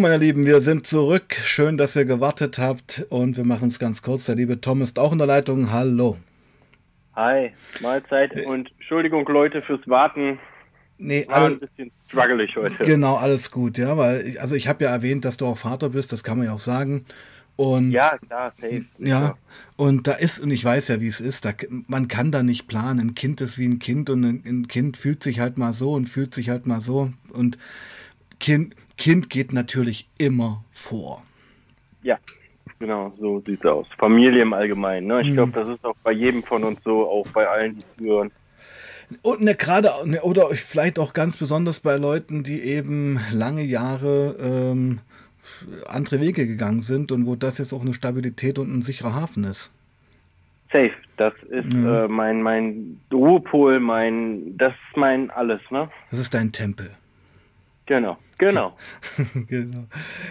Meine Lieben, wir sind zurück. Schön, dass ihr gewartet habt und wir machen es ganz kurz. Der liebe Tom ist auch in der Leitung. Hallo. Hi, Mahlzeit und Entschuldigung Leute fürs Warten. Nee, War ein bisschen struggelig heute. Genau, alles gut, ja, weil ich, also ich habe ja erwähnt, dass du auch Vater bist, das kann man ja auch sagen. Und ja, klar, safe. ja, und da ist, und ich weiß ja, wie es ist, da, man kann da nicht planen. Ein Kind ist wie ein Kind und ein, ein Kind fühlt sich halt mal so und fühlt sich halt mal so. Und Kind, Kind geht natürlich immer vor. Ja, genau, so sieht's aus. Familie im Allgemeinen. Ne? Ich Mhm. glaube, das ist auch bei jedem von uns so, auch bei allen, die zuhören. Und ne, gerade, ne, oder vielleicht auch ganz besonders bei Leuten, die eben lange Jahre ähm, andere Wege gegangen sind und wo das jetzt auch eine Stabilität und ein sicherer Hafen ist. Safe, das ist Mhm. äh, mein, mein Ruhepol, mein, das ist mein alles, ne? Das ist dein Tempel. Genau, genau. genau.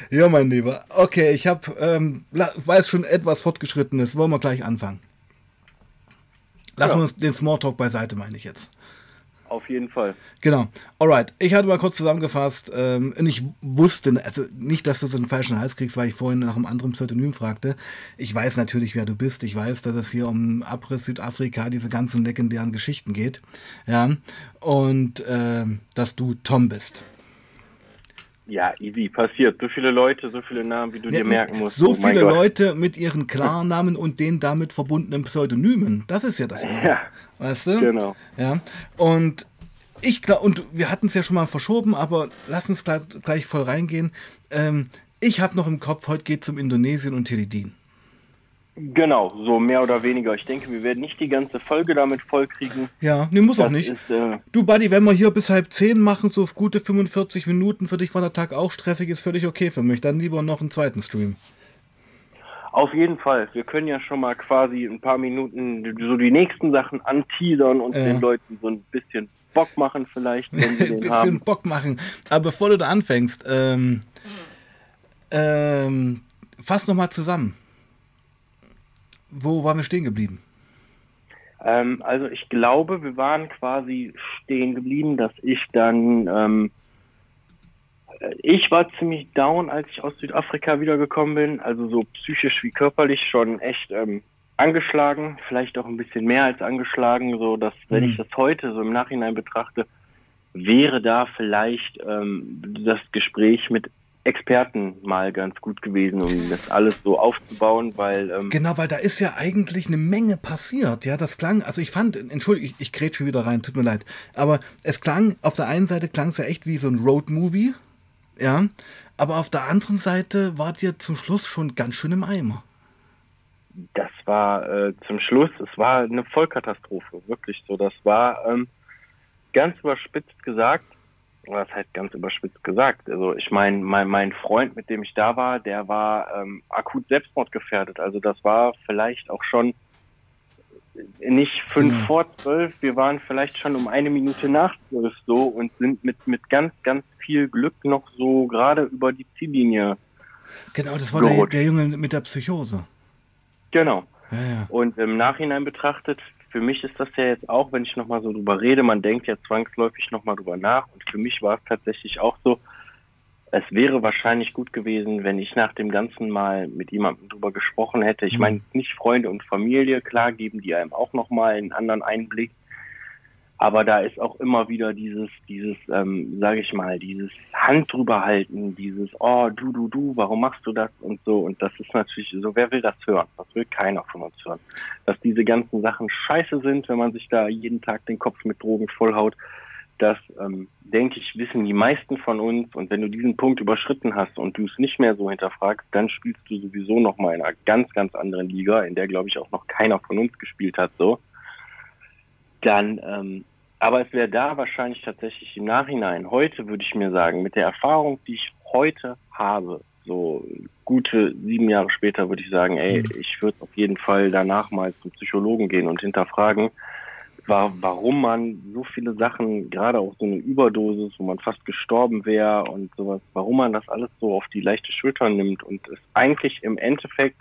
Ja, mein Lieber. Okay, ich habe, ähm, es schon etwas fortgeschritten ist, wollen wir gleich anfangen. Lassen Ja. wir uns den Smalltalk beiseite, meine ich jetzt. Auf jeden Fall. Genau. Alright. Ich hatte mal kurz zusammengefasst ähm, und ich wusste, also nicht, dass du so einen falschen Hals kriegst, weil ich vorhin nach einem anderen Pseudonym fragte. Ich weiß natürlich, wer du bist. Ich weiß, dass es hier um Abriss Südafrika, diese ganzen legendären Geschichten geht. Ja. Und ähm, dass du Tom bist. Ja, easy, passiert. So viele Leute, so viele Namen, wie du dir merken musst. So Oh viele. Leute mit ihren Klarnamen und den damit verbundenen Pseudonymen. Das ist ja das. Ja, Weißt du? genau. Ja. Und ich glaube, und wir hatten es ja schon mal verschoben, aber lass uns gleich, gleich voll reingehen. Ähm, ich habe noch im Kopf, heute geht es um Indonesien und Teledin. Genau, so mehr oder weniger. Ich denke, wir werden nicht die ganze Folge damit vollkriegen. Ja, nee, muss auch Das nicht. Ist, äh, Du, Buddy, wenn wir hier bis halb zehn machen, so auf gute 45 Minuten, für dich war der Tag auch stressig, ist völlig okay für mich. Dann lieber noch einen zweiten Stream. Auf jeden Fall. Wir können ja schon mal quasi ein paar Minuten so die nächsten Sachen anteasern und Ja. den Leuten so ein bisschen Bock machen vielleicht, wenn sie Ein den bisschen haben. Bock machen. Aber bevor du da anfängst, ähm, ähm, fass noch mal zusammen. Wo waren wir stehen geblieben? Ähm, also ich glaube, wir waren quasi stehen geblieben, dass ich dann, ähm, äh, ich war ziemlich down, als ich aus Südafrika wiedergekommen bin, also so psychisch wie körperlich schon echt ähm, angeschlagen, vielleicht auch ein bisschen mehr als angeschlagen, so dass wenn Mhm. ich das heute so im Nachhinein betrachte, wäre da vielleicht ähm, das Gespräch mit Experten mal ganz gut gewesen, um das alles so aufzubauen, weil ähm, Genau, weil da ist ja eigentlich eine Menge passiert. Ja, das klang, also ich fand, entschuldige, ich, ich grätsche wieder rein, tut mir leid. Aber es klang, auf der einen Seite klang es ja echt wie so ein Roadmovie. Ja. Aber auf der anderen Seite wart ihr zum Schluss schon ganz schön im Eimer. das war äh, zum Schluss, es war eine Vollkatastrophe, wirklich so. Das war ähm, ganz überspitzt gesagt, was heißt ganz überspitzt gesagt? Also ich meine, mein, mein Freund, mit dem ich da war, der war ähm, akut selbstmordgefährdet. Also das war vielleicht auch schon nicht fünf Genau. vor zwölf, wir waren vielleicht schon um eine Minute nach zwölf so und sind mit, mit ganz, ganz viel Glück noch so gerade über die Ziellinie. Genau, das war der, der Junge mit der Psychose. Genau. Ja, ja. Und im Nachhinein betrachtet, für mich ist das ja jetzt auch, wenn ich nochmal so drüber rede, man denkt ja zwangsläufig nochmal drüber nach. Und für mich war es tatsächlich auch so, es wäre wahrscheinlich gut gewesen, wenn ich nach dem Ganzen mal mit jemandem drüber gesprochen hätte. Ich Mhm. meine, nicht Freunde und Familie, klar geben die einem auch nochmal einen anderen Einblick. Aber da ist auch immer wieder dieses, dieses, ähm, sage ich mal, dieses Hand drüber halten, dieses, oh, du, du, du, warum machst du das und so. Und das ist natürlich so, wer will das hören? Das will keiner von uns hören. Dass diese ganzen Sachen scheiße sind, wenn man sich da jeden Tag den Kopf mit Drogen vollhaut, das, ähm, denke ich, wissen die meisten von uns. Und wenn du diesen Punkt überschritten hast und du es nicht mehr so hinterfragst, dann spielst du sowieso nochmal in einer ganz, ganz anderen Liga, in der, glaube ich, auch noch keiner von uns gespielt hat, so dann, ähm, aber es wäre da wahrscheinlich tatsächlich im Nachhinein, heute würde ich mir sagen, mit der Erfahrung, die ich heute habe, so gute sieben Jahre später würde ich sagen, ey, Mhm. ich würde auf jeden Fall danach mal zum Psychologen gehen und hinterfragen, war, warum man so viele Sachen, gerade auch so eine Überdosis, wo man fast gestorben wäre und sowas, warum man das alles so auf die leichte Schulter nimmt und es eigentlich im Endeffekt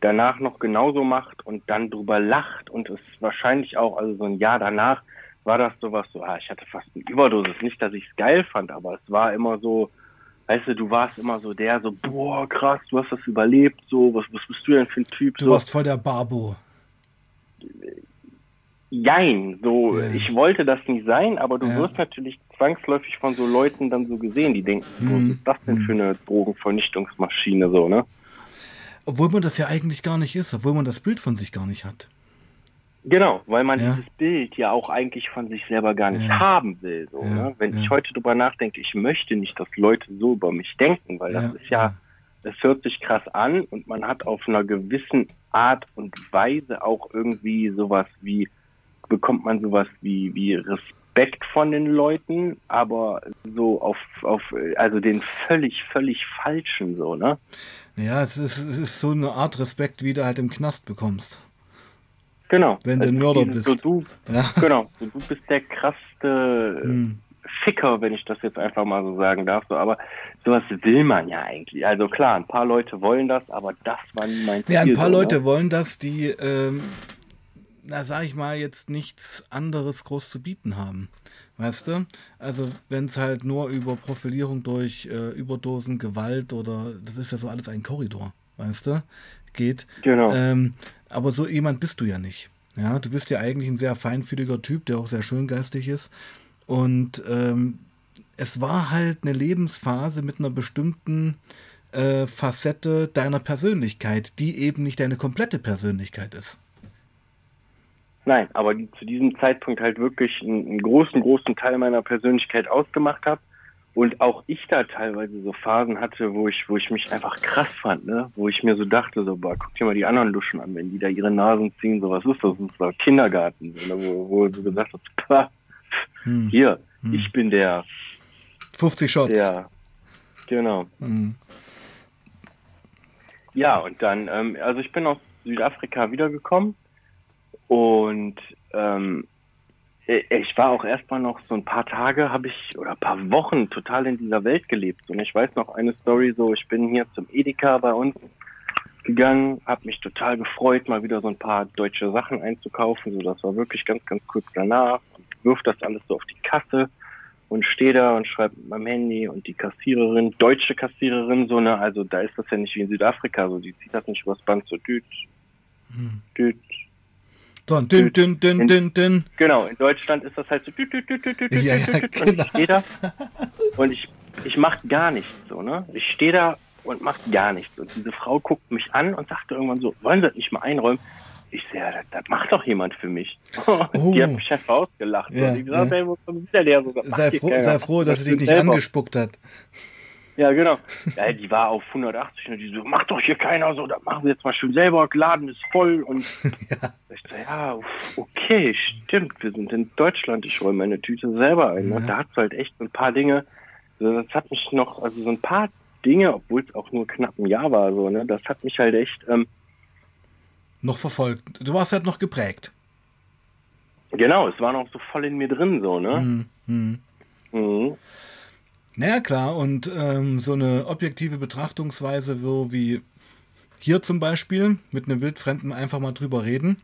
danach noch genauso macht und dann drüber lacht und es wahrscheinlich auch, also so ein Jahr danach, war das sowas so, ah, ich hatte fast eine Überdosis. Nicht, dass ich es geil fand, aber es war immer so, weißt du, du warst immer so der, so, boah, krass, du hast das überlebt, so, was, was bist du denn für ein Typ? Du so. warst voll der Barbo. Jein, so, Ja. ich wollte das nicht sein, aber du Ja. wirst natürlich zwangsläufig von so Leuten dann so gesehen, die denken, Mhm. was ist das denn für eine Drogenvernichtungsmaschine, so, ne? Obwohl man das ja eigentlich gar nicht ist, obwohl man das Bild von sich gar nicht hat. Genau, weil man Ja. dieses Bild ja auch eigentlich von sich selber gar nicht Ja. haben will. So, Ja, ne? Wenn ich heute drüber nachdenke, ich möchte nicht, dass Leute so über mich denken, weil das ist ja, es hört sich krass an und man hat auf einer gewissen Art und Weise auch irgendwie sowas wie, bekommt man sowas wie, wie Respekt von den Leuten, aber so auf, auf, also den völlig, völlig falschen so, ne? Ja, es ist, es ist so eine Art Respekt, wie du halt im Knast bekommst. Genau. Wenn du Also Mörder dieses- bist. So, du, Ja. genau, so, du bist der krasseste Hm. Ficker, wenn ich das jetzt einfach mal so sagen darf. So, aber sowas will man ja eigentlich. Also klar, ein paar Leute wollen das, aber das war nie mein Ziel. Ja, ein paar so, Leute Ne? wollen das, die, ähm, na sag ich mal, jetzt nichts anderes groß zu bieten haben. Weißt du? Also wenn es halt nur über Profilierung durch äh, Überdosen, Gewalt oder das ist ja so alles ein Korridor, weißt du, geht. Genau. Ähm, aber so jemand bist du ja nicht. Ja, du bist ja eigentlich ein sehr feinfühliger Typ, der auch sehr schöngeistig ist. Und ähm, es war halt eine Lebensphase mit einer bestimmten äh, Facette deiner Persönlichkeit, die eben nicht deine komplette Persönlichkeit ist. Nein, aber die zu diesem Zeitpunkt halt wirklich einen, einen großen, großen Teil meiner Persönlichkeit ausgemacht habe. Und auch ich da teilweise so Phasen hatte, wo ich, wo ich mich einfach krass fand, ne? Wo ich mir so dachte, so, boah, guck dir mal die anderen Luschen an, wenn die da ihre Nasen ziehen, so was ist das? Das ist doch Kindergarten, so, ne? wo, wo du gesagt hast, pah, Hm. hier, Hm. ich bin der, 50 Shots. der, genau. Hm. Ja, und dann, ähm, also ich bin aus Südafrika wiedergekommen und ähm, äh, ich war auch erstmal noch so ein paar Tage, habe ich, oder ein paar Wochen total in dieser Welt gelebt. Und ich weiß noch eine Story, so ich bin hier zum Edeka bei uns gegangen, habe mich total gefreut, mal wieder so ein paar deutsche Sachen einzukaufen. So, das war wirklich ganz, ganz kurz danach. Wirf das alles so auf die Kasse und stehe da und schreibe mit meinem Handy und die Kassiererin, deutsche Kassiererin, so ne, also da ist das ja nicht wie in Südafrika, so die zieht das nicht übers Band so düt, Hm. düt. So, dünn, dünn, dünn, dünn, dünn. Genau, in Deutschland ist das halt so düt, düt, düt, düt, düt, Ja, düt, ja, düt, und genau. ich stehe da und ich, ich mach gar nichts so, ne? Ich stehe da und mach gar nichts. Und diese Frau guckt mich an und sagte irgendwann so, wollen Sie das nicht mal einräumen? Ich sehe, ja, das, das macht doch jemand für mich. Oh. Die hat mich einfach ausgelacht. Ja, und ich gesagt, ja. ey, wo kommt der? Macht Sei froh, sei froh, dass Das sie dich nicht selber. angespuckt hat. Ja, genau. Ja, die war auf 180 und die so, macht doch hier keiner so, das machen wir jetzt mal schön selber, Laden ist voll und Ja. ich so, ja, okay, stimmt, wir sind in Deutschland, ich räume meine Tüte selber ein. Ja. Und da hat halt echt so ein paar Dinge, das hat mich noch, also so ein paar Dinge, obwohl es auch nur knapp ein Jahr war, so, ne, das hat mich halt echt, ähm, Noch verfolgt. Du warst halt noch geprägt. genau, es war noch so voll in mir drin, so, ne. Hm, hm. Mhm. Naja, klar, und ähm, so eine objektive Betrachtungsweise, so wie hier zum Beispiel, mit einem Wildfremden einfach mal drüber reden,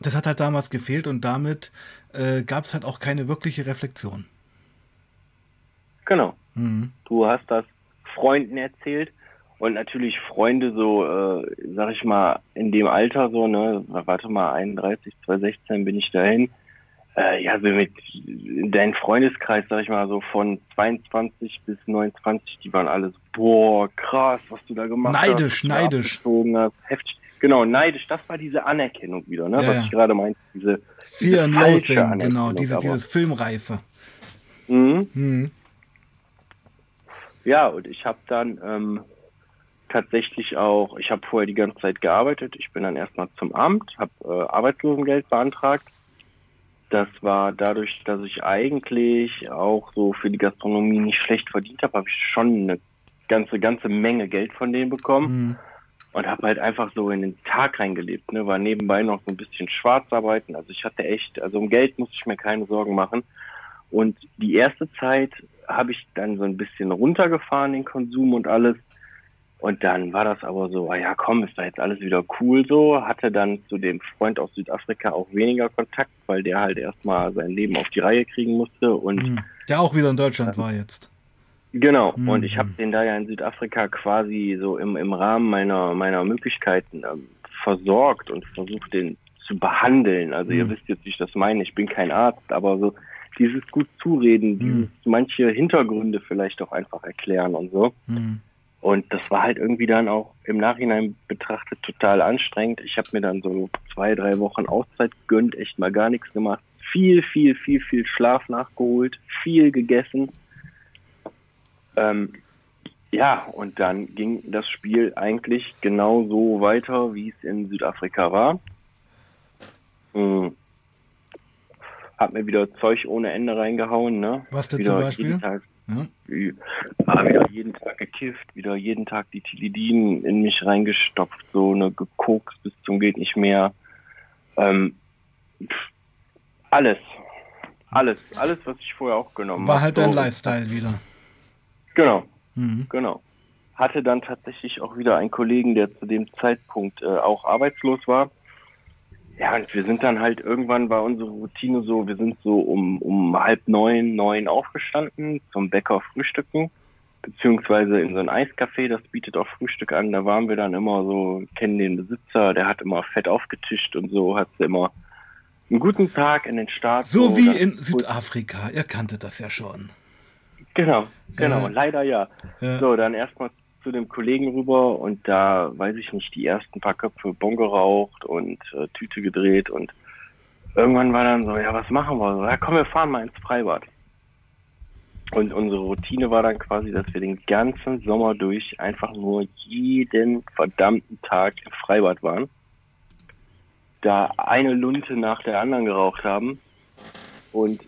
das hat halt damals gefehlt und damit äh, gab es halt auch keine wirkliche Reflexion. Genau. Mhm. Du hast das Freunden erzählt und natürlich Freunde so, äh, sag ich mal, in dem Alter so, ne, warte mal, 31, 2016 bin ich dahin. Äh, ja, so mit in deinem Freundeskreis, sag ich mal, so von 22 bis 29, die waren alles, boah, krass, was du da gemacht hast. Neidisch, da neidisch. Hast, heftig. Genau, neidisch, das war diese Anerkennung wieder, ne, Ja, was ja. ich gerade meinte, diese, Fear and falsche Loathing, genau, diese, dieses Filmreife. mhm. Mhm. Ja, und ich habe dann ähm, tatsächlich auch, ich habe vorher die ganze Zeit gearbeitet. Ich bin dann erstmal zum Amt, habe äh, Arbeitslosengeld beantragt. Das war dadurch, dass ich eigentlich auch so für die Gastronomie nicht schlecht verdient habe, habe ich schon eine ganze, ganze Menge Geld von denen bekommen Mhm. und habe halt einfach so in den Tag reingelebt. Ne? War nebenbei noch so ein bisschen Schwarzarbeiten. Also ich hatte echt, also um Geld musste ich mir keine Sorgen machen. Und die erste Zeit habe ich dann so ein bisschen runtergefahren, den Konsum und alles. Und dann war das aber so, ah ja, komm, ist da jetzt alles wieder cool so. Hatte dann zu dem Freund aus Südafrika auch weniger Kontakt, weil der halt erstmal sein Leben auf die Reihe kriegen musste. Und Mhm. Der auch wieder in Deutschland war jetzt. Genau, mhm. und ich habe den da ja in Südafrika quasi so im, im Rahmen meiner, meiner Möglichkeiten ähm, versorgt und versucht, den zu behandeln. Also mhm. ihr wisst jetzt, wie ich das meine, ich bin kein Arzt, aber so dieses gut zureden, mhm. manche Hintergründe vielleicht auch einfach erklären und so. Und das war halt irgendwie dann auch im Nachhinein betrachtet total anstrengend. Ich habe mir dann so zwei, drei Wochen Auszeit gegönnt, echt mal gar nichts gemacht. Viel, viel, viel, viel Schlaf nachgeholt, viel gegessen. Ähm, ja, und dann ging das Spiel eigentlich genau so weiter, wie es in Südafrika war. Hm. Hab mir wieder Zeug ohne Ende reingehauen, ne? Was denn zum Beispiel? Tag, ja. Ah, wieder jeden Tag gekifft, wieder jeden Tag die Tilidin in mich reingestopft, so eine gekokst bis zum geht nicht mehr. Ähm, alles. Alles, alles, was ich vorher auch genommen habe. War halt dein so. Lifestyle wieder. Genau, mhm. genau. Hatte dann tatsächlich auch wieder einen Kollegen, der zu dem Zeitpunkt äh, auch arbeitslos war ja, und wir sind dann halt irgendwann war unsere Routine so, wir sind so um, um halb neun, neun aufgestanden zum Bäcker frühstücken, beziehungsweise in so ein Eiscafé, das bietet auch Frühstück an. Da waren wir dann immer so, kennen den Besitzer, der hat immer fett aufgetischt und so, hat immer einen guten Tag in den Start. So, so wie in Südafrika, ihr kanntet das ja schon. Genau, genau, ja. leider ja. ja. So, dann erstmal zu dem Kollegen rüber und da, weiß ich nicht, die ersten paar Köpfe Bon geraucht und äh, Tüte gedreht und irgendwann war dann so, ja, was machen wir? So, ja, komm, wir fahren mal ins Freibad. Und unsere Routine war dann quasi, dass wir den ganzen Sommer durch einfach nur jeden verdammten Tag im Freibad waren. Da eine Lunte nach der anderen geraucht haben. Und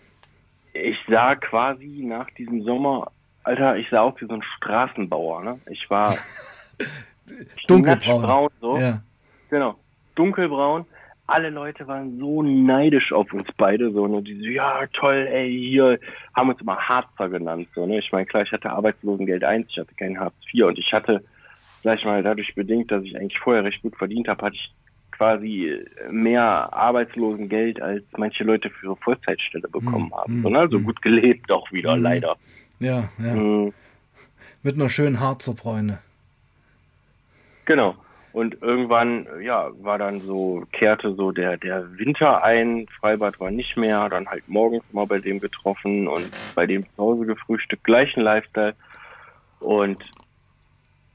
ich sah quasi nach diesem Sommer Alter, ich sah aus wie so ein Straßenbauer, ne? Ich war dunkelbraun. so. Ja. Genau. Dunkelbraun. Alle Leute waren so neidisch auf uns beide, so, ne? Die so, ja, toll, ey, hier, haben uns immer Harzer genannt, so, ne? Ich meine, klar, ich hatte Arbeitslosengeld 1, ich hatte kein Hartz IV und ich hatte, sag ich mal, dadurch bedingt, dass ich eigentlich vorher recht gut verdient habe, hatte ich quasi mehr Arbeitslosengeld, als manche Leute für ihre Vollzeitstelle bekommen hm, haben. So, ne? Also hm. gut gelebt auch wieder, leider. Ja, ja. Mhm. Mit einer schönen Harzer Bräune. Genau. Und irgendwann, ja, war dann so, kehrte so der, der Winter ein, Freibad war nicht mehr, dann halt morgens mal bei dem getroffen und bei dem zu Hause gefrühstückt, gleichen Lifestyle. Und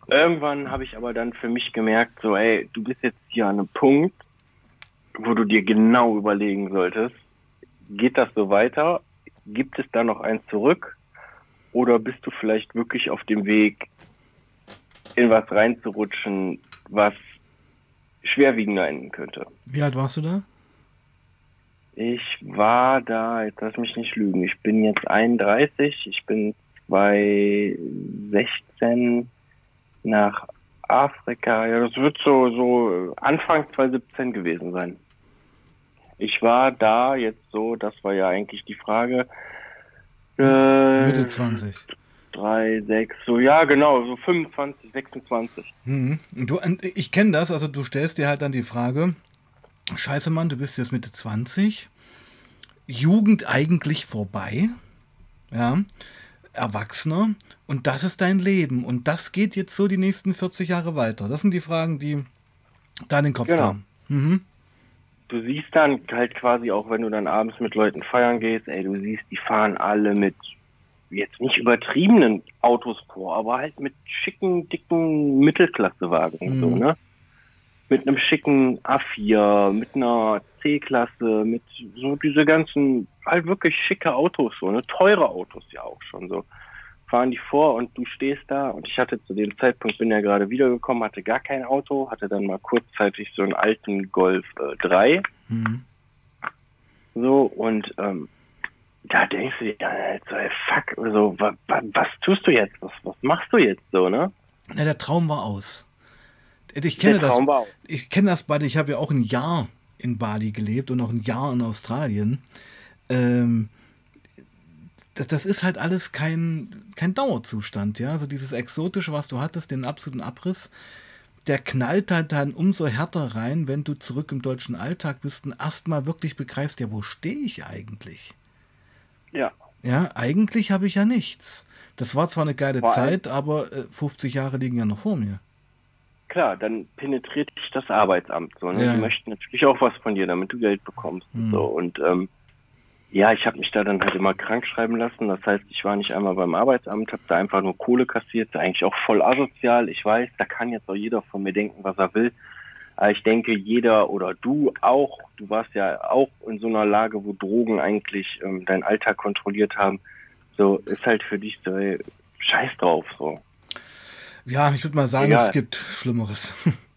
irgendwann habe ich aber dann für mich gemerkt, so, ey, du bist jetzt hier an einem Punkt, wo du dir genau überlegen solltest, geht das so weiter? Gibt es da noch eins zurück? Oder bist du vielleicht wirklich auf dem Weg, in was reinzurutschen, was schwerwiegender enden könnte? Wie alt warst du da? Ich war da, jetzt lass mich nicht lügen, ich bin jetzt 31, ich bin 2016 nach Afrika, ja, das wird so, so Anfang 2017 gewesen sein. Ich war da jetzt so, das war ja eigentlich die Frage, äh, Mitte 20. 3, 6, so, ja, genau, so 25, 26. Mhm. Du, ich kenne das, also du stellst dir halt dann die Frage, scheiße Mann, du bist jetzt Mitte 20, Jugend eigentlich vorbei, ja, Erwachsener und das ist dein Leben und das geht jetzt so die nächsten 40 Jahre weiter. Das sind die Fragen, die da in den Kopf genau. kamen. Mhm du siehst dann halt quasi auch, wenn du dann abends mit Leuten feiern gehst, ey, du siehst, die fahren alle mit jetzt nicht übertriebenen Autos vor, aber halt mit schicken, dicken Mittelklassewagen, mhm. so, ne? Mit einem schicken A4, mit einer C-Klasse, mit so diese ganzen, halt wirklich schicke Autos, so, ne? Teure Autos ja auch schon so fahren die vor und du stehst da und ich hatte zu dem Zeitpunkt, bin ja gerade wiedergekommen, hatte gar kein Auto, hatte dann mal kurzzeitig so einen alten Golf äh, 3. Mhm. So und ähm, da denkst du dir dann halt so, ey, fuck, so, wa, wa, was tust du jetzt? Was, was machst du jetzt so, ne? Na, der Traum war aus. Ich kenne das. Ich kenne das beide. Ich habe ja auch ein Jahr in Bali gelebt und noch ein Jahr in Australien. Ähm, das, das ist halt alles kein, kein Dauerzustand, ja. Also dieses Exotische, was du hattest, den absoluten Abriss, der knallt halt dann umso härter rein, wenn du zurück im deutschen Alltag bist und erstmal wirklich begreifst, ja, wo stehe ich eigentlich? Ja. Ja, eigentlich habe ich ja nichts. Das war zwar eine geile vor Zeit, aber 50 äh, Jahre liegen ja noch vor mir. Klar, dann penetriert dich das Arbeitsamt. So, ne? Ja. Die möchten natürlich auch was von dir, damit du Geld bekommst. Hm. So, und ähm, ja, ich habe mich da dann halt immer krank schreiben lassen. Das heißt, ich war nicht einmal beim Arbeitsamt, habe da einfach nur Kohle kassiert, eigentlich auch voll asozial. Ich weiß, da kann jetzt auch jeder von mir denken, was er will. Aber ich denke, jeder oder du auch, du warst ja auch in so einer Lage, wo Drogen eigentlich ähm, deinen Alltag kontrolliert haben. So ist halt für dich so, ey, scheiß drauf, so. Ja, ich würde mal sagen, Egal. es gibt Schlimmeres.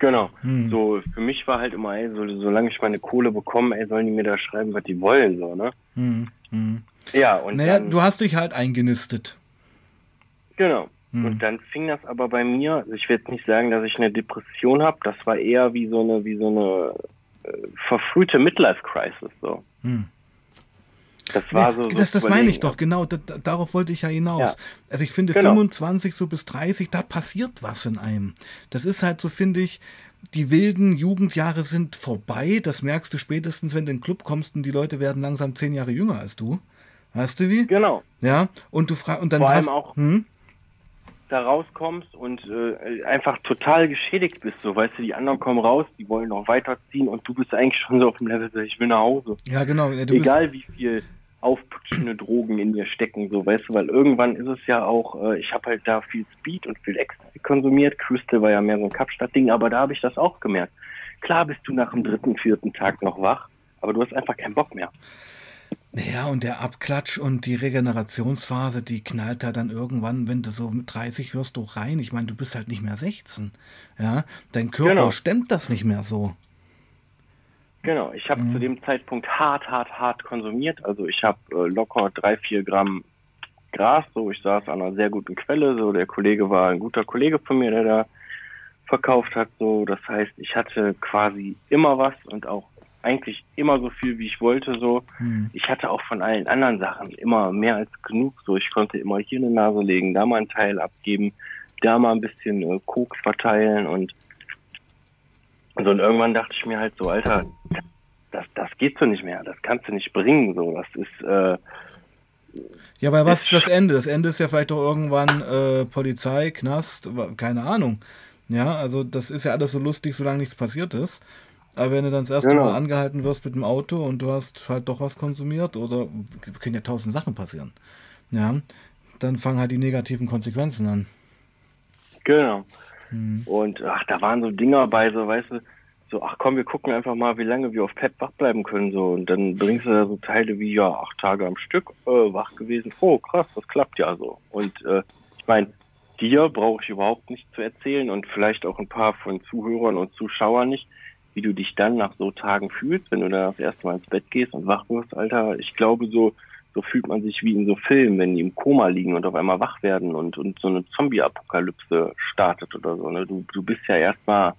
Genau. Hm. So, für mich war halt immer, ey, so, solange ich meine Kohle bekomme, ey, sollen die mir da schreiben, was die wollen, so, ne? Hm. Hm. Ja, und naja, dann, du hast dich halt eingenistet. Genau. Hm. Und dann fing das aber bei mir, also ich will jetzt nicht sagen, dass ich eine Depression habe, das war eher wie so eine, wie so eine äh, verfrühte Midlife-Crisis, so. Das war so. das, das meine ich doch, genau. Da, darauf wollte ich ja hinaus. Ja. Also ich finde genau. 25 so bis 30, da passiert was in einem. Das ist halt so, finde ich, die wilden Jugendjahre sind vorbei. Das merkst du spätestens, wenn du in den Club kommst und die Leute werden langsam zehn Jahre jünger als du. Weißt du wie? Genau. Ja, und du fragst und dann Vor allem hast, auch hm? da rauskommst und äh, einfach total geschädigt bist. So, weißt du, die anderen kommen raus, die wollen noch weiterziehen und du bist eigentlich schon so auf dem Level, ich will nach Hause. Ja, genau. Ja, Egal wie viel aufputschende Drogen in mir stecken, so weißt du, weil irgendwann ist es ja auch, äh, ich habe halt da viel Speed und viel Ecstasy konsumiert. Crystal war ja mehr so ein Kapstadt-Ding, aber da habe ich das auch gemerkt. Klar bist du nach dem dritten, vierten Tag noch wach, aber du hast einfach keinen Bock mehr. Ja, und der Abklatsch und die Regenerationsphase, die knallt da dann irgendwann, wenn du so mit 30 wirst, du rein. Ich meine, du bist halt nicht mehr 16. Ja, dein Körper genau. stemmt das nicht mehr so. Genau, ich habe mhm. zu dem Zeitpunkt hart, hart, hart konsumiert. Also ich habe äh, locker drei, vier Gramm Gras. So, ich saß an einer sehr guten Quelle. So, der Kollege war ein guter Kollege von mir, der da verkauft hat. So, das heißt, ich hatte quasi immer was und auch eigentlich immer so viel, wie ich wollte. So, mhm. ich hatte auch von allen anderen Sachen immer mehr als genug. So, ich konnte immer hier eine Nase legen, da mal einen Teil abgeben, da mal ein bisschen äh, Koks verteilen und so, und irgendwann dachte ich mir halt so, Alter, das, das geht so nicht mehr, das kannst du nicht bringen, so, das ist, äh, ja, aber was ist das Ende? Das Ende ist ja vielleicht doch irgendwann äh, Polizei, Knast, keine Ahnung. Ja, also das ist ja alles so lustig, solange nichts passiert ist. Aber wenn du dann das erste genau. Mal angehalten wirst mit dem Auto und du hast halt doch was konsumiert oder können ja tausend Sachen passieren. Ja, dann fangen halt die negativen Konsequenzen an. Genau. Mhm. Und ach, da waren so Dinger bei, so weißt du, so, ach komm, wir gucken einfach mal, wie lange wir auf Pep wach bleiben können. So. Und dann bringst du da so Teile wie, ja, acht Tage am Stück äh, wach gewesen. Oh, krass, das klappt ja so. Und äh, ich meine, dir brauche ich überhaupt nicht zu erzählen und vielleicht auch ein paar von Zuhörern und Zuschauern nicht, wie du dich dann nach so Tagen fühlst, wenn du da das erste Mal ins Bett gehst und wach wirst, Alter. Ich glaube, so so fühlt man sich wie in so Filmen, wenn die im Koma liegen und auf einmal wach werden und, und so eine Zombie-Apokalypse startet oder so. Ne? Du, du bist ja erstmal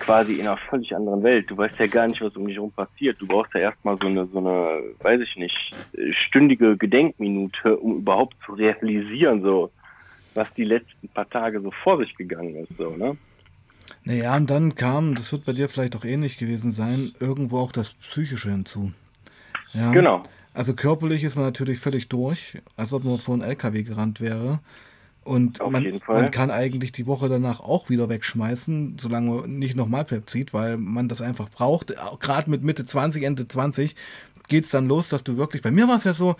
quasi in einer völlig anderen Welt. Du weißt ja gar nicht, was um dich herum passiert. Du brauchst ja erstmal so eine, so eine, weiß ich nicht, stündige Gedenkminute, um überhaupt zu realisieren, so, was die letzten paar Tage so vor sich gegangen ist, so, ne? Naja, und dann kam, das wird bei dir vielleicht auch ähnlich gewesen sein, irgendwo auch das Psychische hinzu. Ja. Genau. Also körperlich ist man natürlich völlig durch, als ob man vor einen LKW gerannt wäre. Und man, man, kann eigentlich die Woche danach auch wieder wegschmeißen, solange man nicht nochmal Pep zieht, weil man das einfach braucht. Gerade mit Mitte 20, Ende 20 geht es dann los, dass du wirklich. Bei mir war es ja so,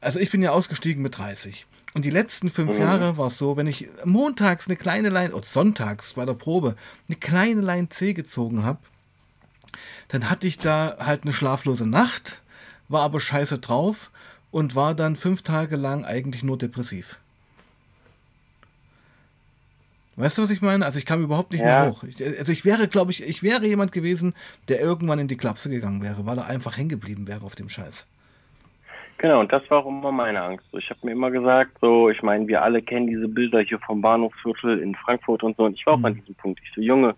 also ich bin ja ausgestiegen mit 30. Und die letzten fünf mhm. Jahre war es so, wenn ich montags eine kleine Line, oder sonntags bei der Probe, eine kleine Line C gezogen habe, dann hatte ich da halt eine schlaflose Nacht war aber scheiße drauf und war dann fünf Tage lang eigentlich nur depressiv. Weißt du, was ich meine? Also ich kam überhaupt nicht ja. mehr hoch. Ich, also ich wäre, glaube ich, ich wäre jemand gewesen, der irgendwann in die Klapse gegangen wäre, weil er einfach hängen geblieben wäre auf dem Scheiß. Genau, und das war auch immer meine Angst. Ich habe mir immer gesagt, so, ich meine, wir alle kennen diese Bilder hier vom Bahnhofsviertel in Frankfurt und so, und ich war mhm. auch an diesem Punkt. Ich so, Junge,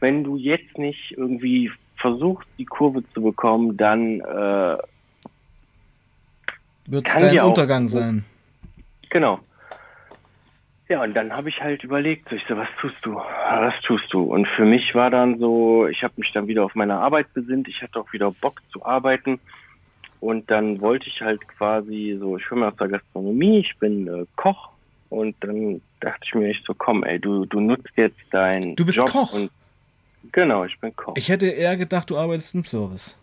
wenn du jetzt nicht irgendwie versuchst, die Kurve zu bekommen, dann äh, wird es dein Untergang auch, sein. Genau. Ja, und dann habe ich halt überlegt, so ich so, was tust du? Was tust du? Und für mich war dann so, ich habe mich dann wieder auf meine Arbeit besinnt, ich hatte auch wieder Bock zu arbeiten. und dann wollte ich halt quasi so, ich komme aus der Gastronomie, ich bin äh, Koch und dann dachte ich mir echt so, komm, ey, du, du nutzt jetzt deinen Du bist Job Koch? Und, genau, ich bin Koch. Ich hätte eher gedacht, du arbeitest im Service.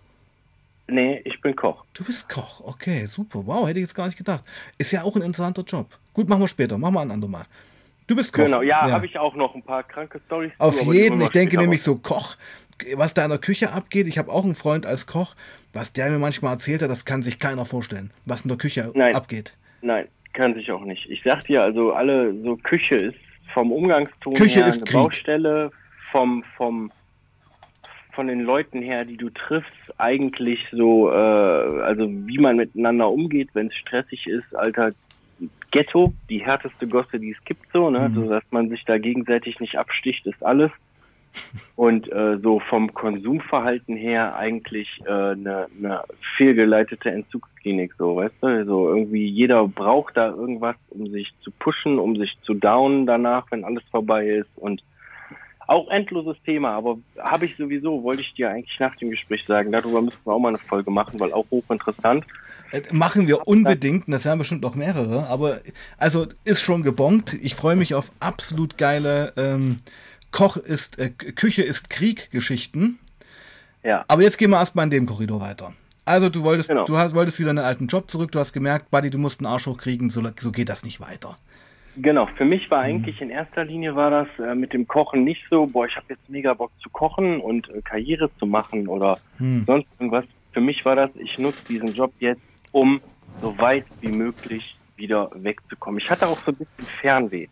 Nee, ich bin Koch. Du bist Koch, okay, super. Wow, hätte ich jetzt gar nicht gedacht. Ist ja auch ein interessanter Job. Gut, machen wir später, machen wir ein andermal. Du bist Koch. Genau, ja, habe ich auch noch ein paar kranke Storys. Auf zu, jeden, ich denke nämlich so Koch, was da in der Küche abgeht. Ich habe auch einen Freund als Koch, was der mir manchmal erzählt hat, das kann sich keiner vorstellen, was in der Küche Nein. abgeht. Nein, kann sich auch nicht. Ich sag dir, also alle, so Küche ist vom Umgangston Küche her ist eine Krieg. Baustelle, vom, vom, von den Leuten her, die du triffst, eigentlich so, äh, also wie man miteinander umgeht, wenn es stressig ist, Alter, Ghetto, die härteste Gosse, die es gibt, so, ne, Mhm. so dass man sich da gegenseitig nicht absticht, ist alles. Und äh, so vom Konsumverhalten her eigentlich eine äh, ne ne fehlgeleitete Entzugsklinik, so, weißt du? So irgendwie jeder braucht da irgendwas, um sich zu pushen, um sich zu downen danach, wenn alles vorbei ist. Und auch endloses Thema, aber habe ich sowieso, wollte ich dir eigentlich nach dem Gespräch sagen, darüber müssen wir auch mal eine Folge machen, weil auch hochinteressant. Äh, Machen wir unbedingt, und das werden bestimmt noch mehrere, aber also ist schon gebongt. Ich freue mich auf absolut geile ähm, Koch ist, äh, Küche ist Krieg Geschichten. Ja. Aber jetzt gehen wir erstmal in dem Korridor weiter. Also du wolltest, Genau. du hast, wolltest wieder in den alten Job zurück, du hast gemerkt, Buddy, du musst einen Arsch hochkriegen, so, so geht das nicht weiter. Genau, für mich war eigentlich in erster Linie war das äh, mit dem Kochen nicht so, boah, ich habe jetzt mega Bock zu kochen und äh, Karriere zu machen oder Hm. sonst irgendwas. Für mich war das, ich nutze diesen Job jetzt, um so weit wie möglich wieder wegzukommen. Ich hatte auch so ein bisschen Fernweh.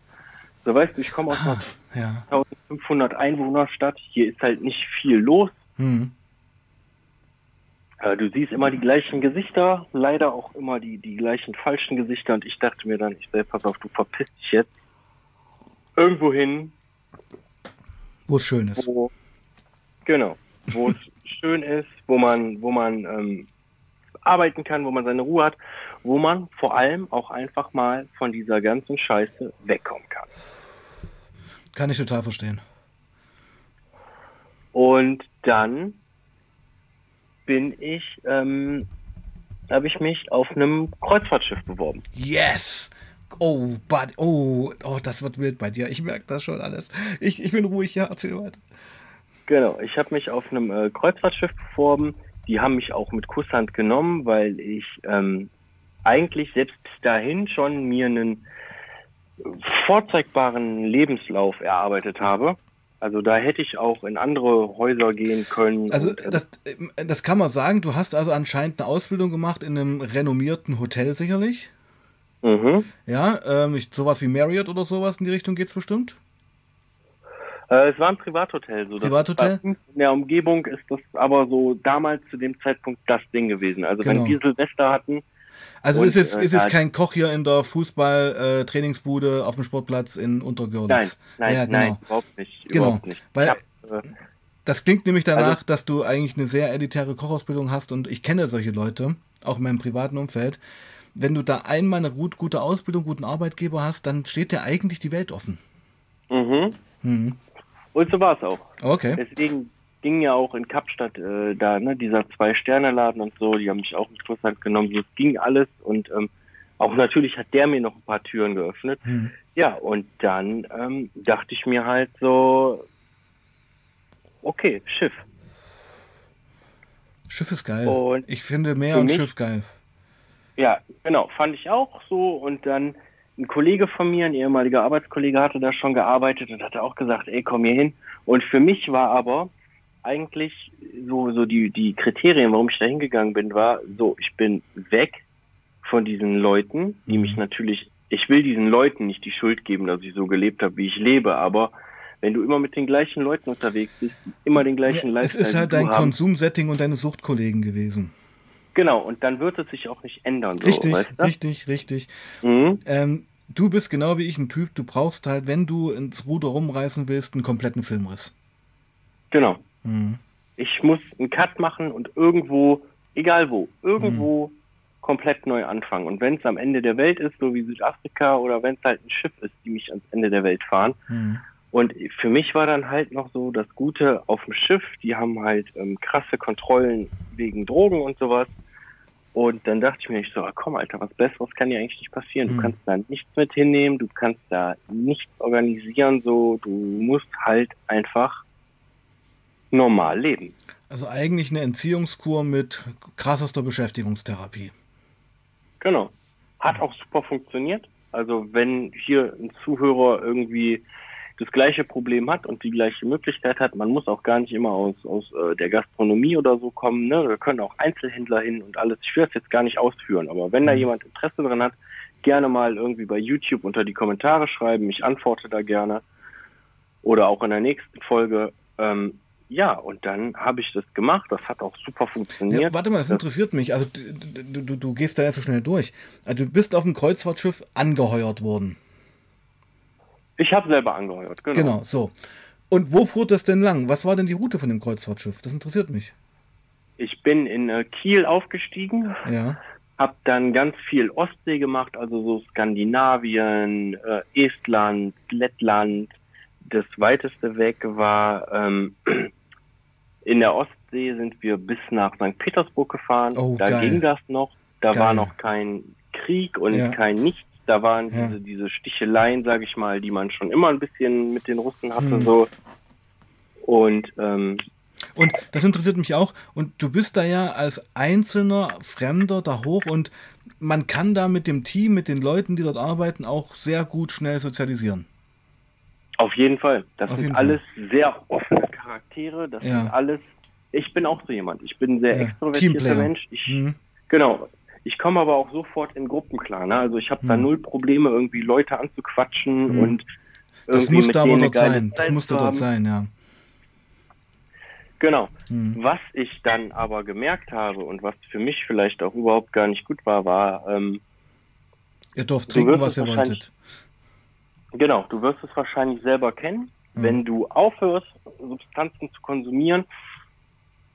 So weißt du, ich komme aus einer Ja. 1500 Einwohner Stadt, hier ist halt nicht viel los. Hm. Äh, Du siehst immer die gleichen Gesichter, leider auch immer die, die gleichen falschen Gesichter und ich dachte mir dann, ich sag, pass auf, du verpisst dich jetzt irgendwo hin, Wo es schön ist. wo, genau, wo es schön ist, wo man, wo man ähm, arbeiten kann, wo man seine Ruhe hat, wo man vor allem auch einfach mal von dieser ganzen Scheiße wegkommen kann. Kann ich total verstehen. Und dann bin ich, ähm, habe ich mich auf einem Kreuzfahrtschiff beworben. Yes! Oh, Buddy, oh, oh, das wird wild bei dir. Ich merke das schon alles. Ich, ich bin ruhig, ja, erzähl weiter. Genau, ich habe mich auf einem äh, Kreuzfahrtschiff beworben. Die haben mich auch mit Kusshand genommen, weil ich ähm, eigentlich selbst dahin schon mir einen vorzeigbaren Lebenslauf erarbeitet habe. Also da hätte ich auch in andere Häuser gehen können. Also das, äh, das kann man sagen, du hast also anscheinend eine Ausbildung gemacht in einem renommierten Hotel sicherlich. mhm. Ja, ähm, sowas wie Marriott oder sowas in die Richtung geht's bestimmt. Äh, es war ein Privathotel. So. Privathotel? In der Umgebung ist das aber so damals zu dem Zeitpunkt das Ding gewesen. Also Genau. wenn wir Silvester hatten, Also Und, ist es, äh, ist es ja. kein Koch hier in der Fußball-Trainingsbude auf dem Sportplatz in nein, Untergörlitz. nein, ja, genau. nein, überhaupt nicht. Genau, Überhaupt nicht. weil- hab, äh, Das klingt nämlich danach, Also- dass du eigentlich eine sehr elitäre Kochausbildung hast und ich kenne solche Leute, auch in meinem privaten Umfeld. Wenn du da einmal eine gut, gute Ausbildung, guten Arbeitgeber hast, dann steht dir eigentlich die Welt offen. mhm. Mhm. Und so war es auch. Okay. Deswegen ging ja auch in Kapstadt äh, da, ne, dieser Zwei-Sterne-Laden und so, die haben mich auch mit Kusshand genommen. So, es ging alles und ähm, auch natürlich hat der mir noch ein paar Türen geöffnet. Hm. Ja, und dann ähm, dachte ich mir halt so, okay, Schiff. Schiff ist geil. Und ich finde Meer und mich- Schiff geil. Ja, genau, fand ich auch so. Und dann ein Kollege von mir, ein ehemaliger Arbeitskollege, hatte da schon gearbeitet und hatte auch gesagt, ey, komm hier hin. Und für mich war aber eigentlich so, so die, die Kriterien, warum ich da hingegangen bin, war so, ich bin weg von diesen Leuten, die Mhm. mich natürlich, ich will diesen Leuten nicht die Schuld geben, dass ich so gelebt habe, wie ich lebe, aber wenn du immer mit den gleichen Leuten unterwegs bist, immer den gleichen Ja, es Lifestyle ist halt dein Konsumsetting und deine Suchtkollegen gewesen. Genau, und dann wird es sich auch nicht ändern. So, richtig, weißt du? richtig, richtig. Mhm. Ähm, du bist genau wie ich ein Typ, du brauchst halt, wenn du ins Ruder rumreißen willst, einen kompletten Filmriss. Genau. Mhm. Ich muss einen Cut machen und irgendwo, egal wo, irgendwo komplett neu anfangen. Und wenn es am Ende der Welt ist, so wie Südafrika, oder wenn es halt ein Schiff ist, die mich ans Ende der Welt fahren. Mhm. Und für mich war dann halt noch so das Gute auf dem Schiff, die haben halt ähm, krasse Kontrollen wegen Drogen und sowas. Und dann dachte ich mir, ich so, ah, komm, Alter, was Besseres kann dir eigentlich nicht passieren. Du Mhm. kannst da nichts mit hinnehmen, du kannst da nichts organisieren, so, du musst halt einfach normal leben. Also eigentlich eine Entziehungskur mit krassester Beschäftigungstherapie. Genau. Hat auch super funktioniert. Also wenn hier ein Zuhörer irgendwie das gleiche Problem hat und die gleiche Möglichkeit hat, man muss auch gar nicht immer aus, aus äh, der Gastronomie oder so kommen. Ne? Da können auch Einzelhändler hin und alles. Ich will das jetzt gar nicht ausführen, aber wenn da Mhm. jemand Interesse dran hat, gerne mal irgendwie bei YouTube unter die Kommentare schreiben. Ich antworte da gerne. Oder auch in der nächsten Folge. Ähm, ja, und dann habe ich das gemacht. Das hat auch super funktioniert. Ja, warte mal, das Das- interessiert mich. Also du, du, du gehst da ja so schnell durch. Also du bist auf dem Kreuzfahrtschiff angeheuert worden. Ich habe selber angeheuert, genau. Genau, so. Und wo fuhr das denn lang? Was war denn die Route von dem Kreuzfahrtschiff? Das interessiert mich. Ich bin in äh, Kiel aufgestiegen, Ja. habe dann ganz viel Ostsee gemacht, also so Skandinavien, äh, Estland, Lettland. Das weiteste weg war ähm, in der Ostsee sind wir bis nach St. Petersburg gefahren. Oh, da geil. ging das noch. Da Geil. war noch kein Krieg und Ja. kein Nichts. Da waren Ja. diese, diese Sticheleien, sage ich mal, die man schon immer ein bisschen mit den Russen hatte. Hm. So. Und ähm, Und das interessiert mich auch. Und du bist da ja als einzelner Fremder da hoch und man kann da mit dem Team, mit den Leuten, die dort arbeiten, auch sehr gut schnell sozialisieren. Auf jeden Fall. Das Auf sind jeden Fall. alles sehr offene Charaktere. Das Ja. sind alles. Ich bin auch so jemand. Ich bin ein sehr Ja, extrovertierter. Mensch. Ich, Hm. Genau. Ich komme aber auch sofort in Gruppen klar. Ne? Also ich habe da Hm. null Probleme, irgendwie Leute anzuquatschen Hm. und Das musste mit aber dort sein. Das musste dort sein, ja. Genau. Hm. Was ich dann aber gemerkt habe und was für mich vielleicht auch überhaupt gar nicht gut war, war, ähm, Ihr dürft trinken, was ihr wolltet. Genau, du wirst es wahrscheinlich selber kennen. Mhm. Wenn du aufhörst, Substanzen zu konsumieren,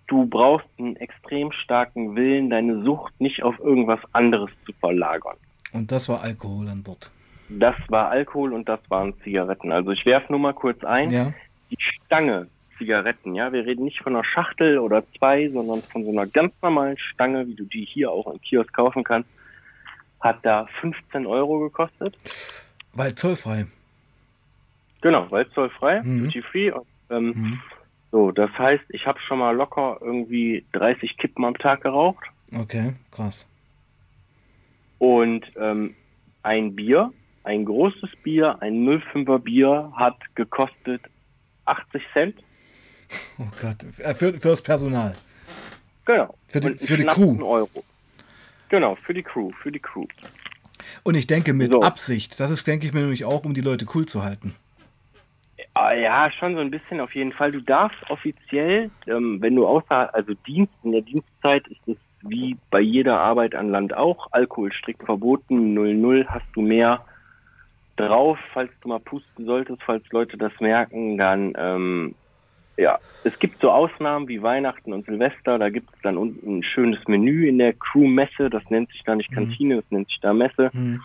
du brauchst einen extrem starken Willen, deine Sucht nicht auf irgendwas anderes zu verlagern. Und das war Alkohol an Bord. Das war Alkohol und das waren Zigaretten. Also ich werfe nur mal kurz ein, Ja. die Stange Zigaretten, ja, wir reden nicht von einer Schachtel oder zwei, sondern von so einer ganz normalen Stange, wie du die hier auch im Kiosk kaufen kannst, hat da 15 Euro gekostet. Weil zollfrei. Genau, weil zollfrei, Mhm. duty free. Und, ähm, Hm. So, das heißt, ich habe schon mal locker irgendwie 30 Kippen am Tag geraucht Okay, krass. und ähm, ein Bier, ein großes Bier, ein 05er Bier hat gekostet 80 Cent. Oh Gott. Äh, Für, für das Personal. Genau. Für die- für die Crew. Euro. Genau, für die Crew, für die Crew. Und ich denke mit So. Absicht. Das ist, denke ich mir nämlich auch, um die Leute cool zu halten. Ah, ja, schon so ein bisschen auf jeden Fall. Du darfst offiziell, ähm, wenn du außer, also Dienst, in der Dienstzeit ist es wie bei jeder Arbeit an Land auch, Alkohol strikt verboten, 00 hast du mehr drauf, falls du mal pusten solltest, falls Leute das merken, dann, ähm, ja, es gibt so Ausnahmen wie Weihnachten und Silvester, da gibt es dann unten ein schönes Menü in der Crew-Messe, das nennt sich da nicht Mhm. Kantine, das nennt sich da Messe. Hm.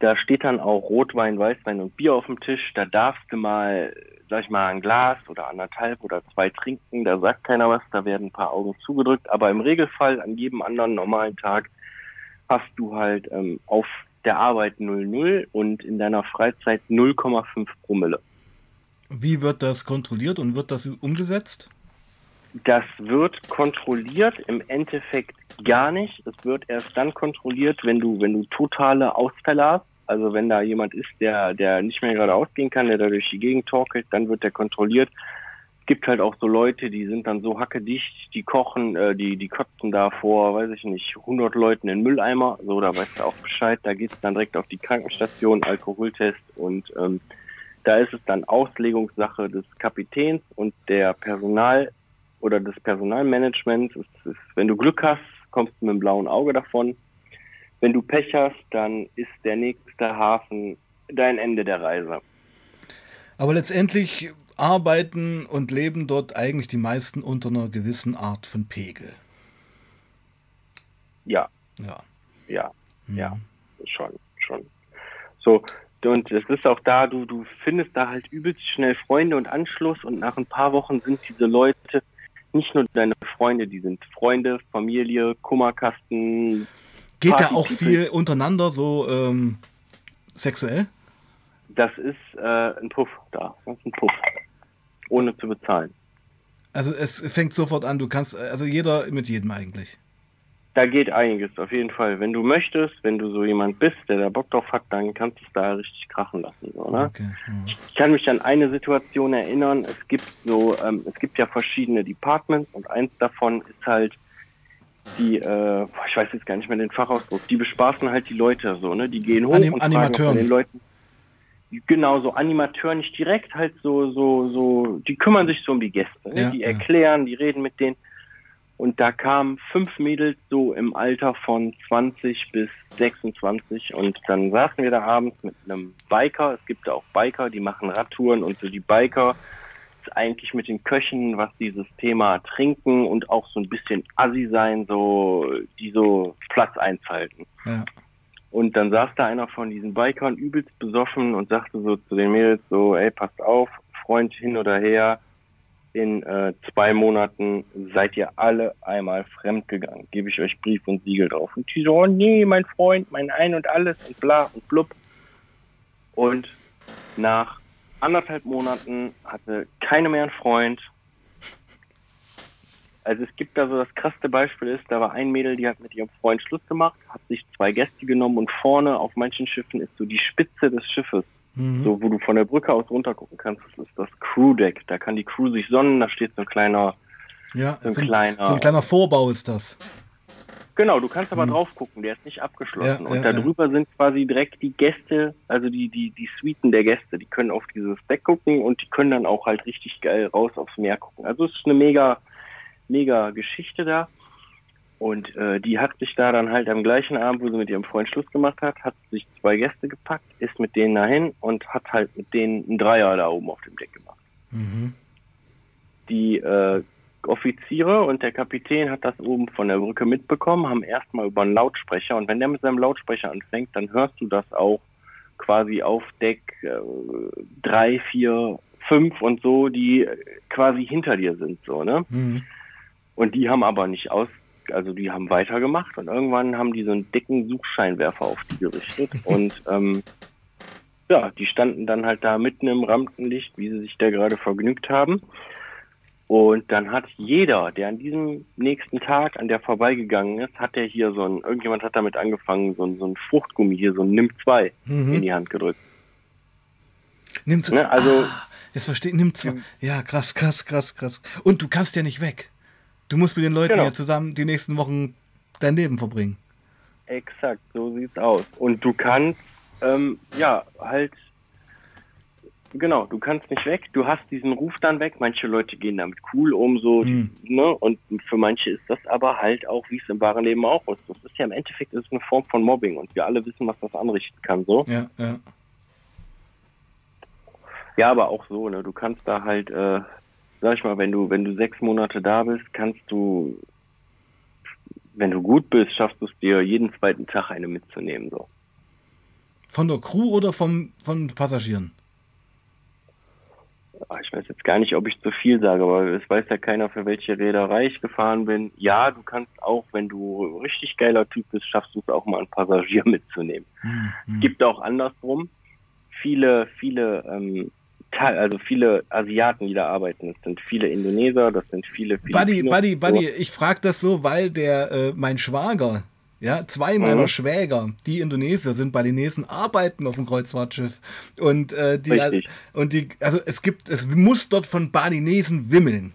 Da steht dann auch Rotwein, Weißwein und Bier auf dem Tisch. Da darfst du mal, sag ich mal, ein Glas oder anderthalb oder zwei trinken. Da sagt keiner was, da werden ein paar Augen zugedrückt. Aber im Regelfall an jedem anderen normalen Tag hast du halt ähm, auf der Arbeit 0,0 und in deiner Freizeit 0,5 Promille. Wie wird das kontrolliert und wird das umgesetzt? Das wird kontrolliert, im Endeffekt gar nicht. Es wird erst dann kontrolliert, wenn du, wenn du totale Ausfälle hast. Also wenn da jemand ist, der, der nicht mehr gerade ausgehen kann, der da durch die Gegend torkelt, dann wird der kontrolliert. Es gibt halt auch so Leute, die sind dann so hackedicht, die kochen, äh, die, die kotzen da vor, weiß ich nicht, 100 Leuten in Mülleimer. So, da weißt du auch Bescheid. Da geht's dann direkt auf die Krankenstation, Alkoholtest und ähm, da ist es dann Auslegungssache des Kapitäns und der Personal oder des Personalmanagements. Es ist, wenn du Glück hast, kommst du mit dem blauen Auge davon. Wenn du Pech hast, dann ist der nächste Hafen dein Ende der Reise. Aber letztendlich arbeiten und leben dort eigentlich die meisten unter einer gewissen Art von Pegel. Ja, Ja. ja, Hm. ja, schon, schon. So, und es ist auch da, du, du findest da halt übelst schnell Freunde und Anschluss und nach ein paar Wochen sind diese Leute nicht nur deine Freunde, die sind Freunde, Familie, Kummerkasten. Geht da auch viel untereinander, so ähm, sexuell? Das ist äh, ein Puff da. Das ist ein Puff. Ohne zu bezahlen. Also es fängt sofort an, du kannst, also jeder mit jedem eigentlich. Da geht einiges, auf jeden Fall. Wenn du möchtest, wenn du so jemand bist, der da Bock drauf hat, dann kannst du es da richtig krachen lassen. So, ne? okay, ja. Ich kann mich an eine Situation erinnern. Es gibt so, ähm, es gibt ja verschiedene Departments und eins davon ist halt die, äh, ich weiß jetzt gar nicht mehr den Fachausdruck, die bespaßen halt die Leute so, ne? Die gehen hoch Anim und fragen von den Leuten. Genau, so Animateur nicht direkt, halt so, so, so, die kümmern sich so um die Gäste, ne? Ja, die erklären, die reden mit denen. Und da kamen fünf Mädels so im Alter von 20 bis 26 und dann saßen wir da abends mit einem Biker. Es gibt da auch Biker, die machen Radtouren und so die Biker eigentlich mit den Köchen, was dieses Thema Trinken und auch so ein bisschen Assi sein, so, die so Platz einzuhalten. Ja. Und dann saß da einer von diesen Bikern übelst besoffen und sagte so zu den Mädels so, ey, passt auf, Freund hin oder her, in äh, zwei Monaten seid ihr alle einmal fremdgegangen. Gebe ich euch Brief und Siegel drauf. Und die so, oh nee, mein Freund, mein Ein und Alles und bla und blub. Und nach anderthalb Monaten hatte keine mehr einen Freund. Also es gibt da so das krasse Beispiel ist, da war ein Mädel, die hat mit ihrem Freund Schluss gemacht, hat sich zwei Gäste genommen und vorne auf manchen Schiffen ist so die Spitze des Schiffes Mhm. So, wo du von der Brücke aus runter gucken kannst, das ist das Crew-Deck. Da kann die Crew sich sonnen, da steht so ein kleiner. Ja, so ein, so ein kleiner, so ein kleiner Vorbau ist das. Genau, du kannst aber mhm. drauf gucken, der ist nicht abgeschlossen. Ja, und ja, darüber ja. sind quasi direkt die Gäste, also die, die, die Suiten der Gäste, die können auf dieses Deck gucken und die können dann auch halt richtig geil raus aufs Meer gucken. Also es ist eine mega, mega Geschichte da. Und äh, die hat sich da dann halt am gleichen Abend, wo sie mit ihrem Freund Schluss gemacht hat, hat sich zwei Gäste gepackt, ist mit denen dahin und hat halt mit denen einen Dreier da oben auf dem Deck gemacht. Mhm. Die äh, Offiziere und der Kapitän hat das oben von der Brücke mitbekommen, haben erstmal über einen Lautsprecher und wenn der mit seinem Lautsprecher anfängt, dann hörst du das auch quasi auf Deck äh, drei, vier, fünf und so, die quasi hinter dir sind, so, ne? Mhm. Und die haben aber nicht aus, also die haben weitergemacht und irgendwann haben die so einen dicken Suchscheinwerfer auf die gerichtet und ähm, ja, die standen dann halt da mitten im Rampenlicht, wie sie sich da gerade vergnügt haben. Und dann hat jeder, der an diesem nächsten Tag an der vorbeigegangen ist, hat der hier so ein, irgendjemand hat damit angefangen, so ein, so ein Fruchtgummi hier, so ein Nimm 2 mhm. in die Hand gedrückt. Nimm 2. Ne, also, ah, jetzt versteht, Nimm 2. Ja, krass, krass, krass, krass. Und du kannst ja nicht weg. Du musst mit den Leuten genau. ja zusammen die nächsten Wochen dein Leben verbringen. Exakt, so sieht's aus. Und du kannst, ähm, ja, halt, genau, du kannst nicht weg, du hast diesen Ruf dann weg. Manche Leute gehen damit cool um, so, mhm. ne, und für manche ist das aber halt auch, wie es im wahren Leben auch ist. Das ist ja im Endeffekt ist eine Form von Mobbing und wir alle wissen, was das anrichten kann, so. Ja, ja. Ja, aber auch so, ne, du kannst da halt, äh, sag ich mal, wenn du, wenn du sechs Monate da bist, kannst du, wenn du gut bist, schaffst du es dir jeden zweiten Tag eine mitzunehmen, so. Von der Crew oder vom, von Passagieren? Ich weiß jetzt gar nicht, ob ich zu viel sage, aber es weiß ja keiner, für welche Reederei ich gefahren bin. Ja, du kannst auch, wenn du richtig geiler Typ bist, schaffst du es auch mal einen Passagier mitzunehmen. Hm, hm. Gibt auch andersrum. Viele, viele ähm, also viele Asiaten, die da arbeiten. Das sind viele Indoneser, das sind viele Buddy, Buddy, Buddy, ich frage das so, weil der, äh, mein Schwager, ja, zwei meiner mhm. Schwäger, die Indonesier sind, Balinesen, arbeiten auf dem Kreuzfahrtschiff. Und, äh, die, Richtig. und die, also es gibt, es muss dort von Balinesen wimmeln.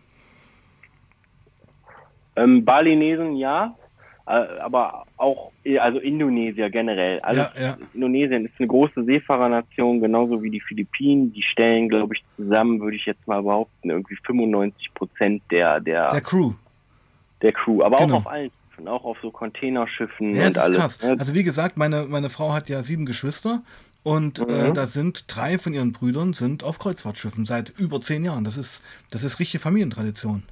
Ähm, Balinesen ja, äh, aber auch, also Indonesier generell. Also ja, ja. Indonesien ist eine große Seefahrernation, genauso wie die Philippinen. Die stellen, glaube ich, zusammen, würde ich jetzt mal behaupten, irgendwie 95 Prozent der, der, der Crew. Der Crew, aber genau. auch auf allen Schiffen, auch auf so Containerschiffen ja, und alles. Krass. Also wie gesagt, meine, meine Frau hat ja sieben Geschwister und äh, mhm. äh, da sind drei von ihren Brüdern sind auf Kreuzfahrtschiffen seit über zehn Jahren. Das ist, das ist richtige Familientradition.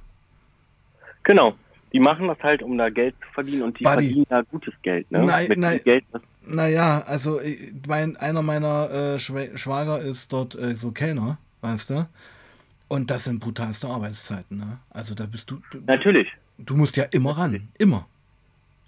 Genau die machen das halt, um da Geld zu verdienen und die Buddy. verdienen da gutes Geld. Ne? Nein, nein, Geld, naja, also mein, einer meiner äh, Schwager ist dort äh, so Kellner, weißt du? Und das sind brutalste Arbeitszeiten. Ne? Also da bist du, du. Natürlich. Du musst ja immer ran. Immer.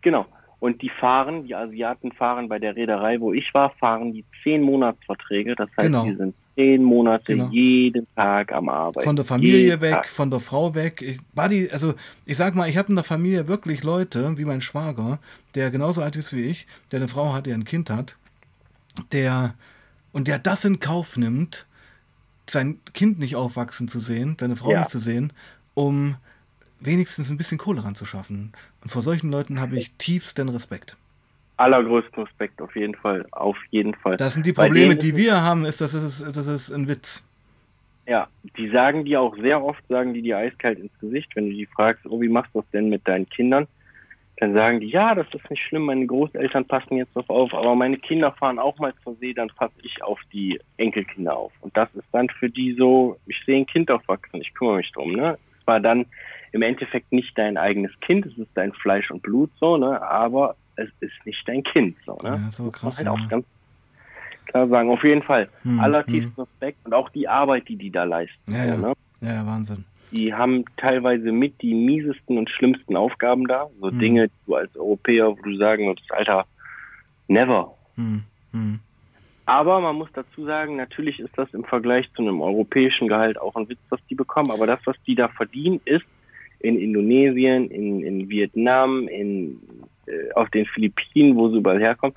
Genau. Und die fahren, die Asiaten fahren bei der Reederei, wo ich war, fahren die zehn Monatsverträge. Das heißt, Genau. die sind zehn Monate Genau. jeden Tag am Arbeiten. Von der Familie Jeden weg, Tag. von der Frau weg. Ich, Buddy, also ich sag mal, ich habe in der Familie wirklich Leute, wie mein Schwager, der genauso alt ist wie ich, der eine Frau hat, der ein Kind hat, der und der das in Kauf nimmt, sein Kind nicht aufwachsen zu sehen, seine Frau Ja. nicht zu sehen, um wenigstens ein bisschen Kohle ranzuschaffen. Und vor solchen Leuten habe ich tiefsten Respekt. Allergrößten Respekt, auf jeden Fall. Auf jeden Fall. Das sind die Probleme, die wir haben, ist, das ist, das ist ein Witz. Ja, die sagen dir auch sehr oft, sagen die dir eiskalt ins Gesicht, wenn du die fragst, oh, wie machst du das denn mit deinen Kindern? Dann sagen die, ja, das ist nicht schlimm, meine Großeltern passen jetzt drauf auf, aber meine Kinder fahren auch mal zur See, dann passe ich auf die Enkelkinder auf. Und das ist dann für die so, ich sehe ein Kind aufwachsen, ich kümmere mich drum, ne? Es war dann im Endeffekt nicht dein eigenes Kind, es ist dein Fleisch und Blut, so, ne? Aber es ist nicht dein Kind, so, ne? Ja, so Muss man krass. halt ja. auch ganz klar sagen. Auf jeden Fall, Hm, allertiefsten Respekt und auch die Arbeit, die die da leisten. Ja, ja. Ne? Ja, ja, Wahnsinn. Die haben teilweise mit die miesesten und schlimmsten Aufgaben da. So Hm. Dinge, die du als Europäer, wo du sagen würdest, Alter, never. Hm, hm. Aber man muss dazu sagen, natürlich ist das im Vergleich zu einem europäischen Gehalt auch ein Witz, was die bekommen. Aber das, was die da verdienen, ist in Indonesien, in, in Vietnam, in, äh, auf den Philippinen, wo sie überall herkommen,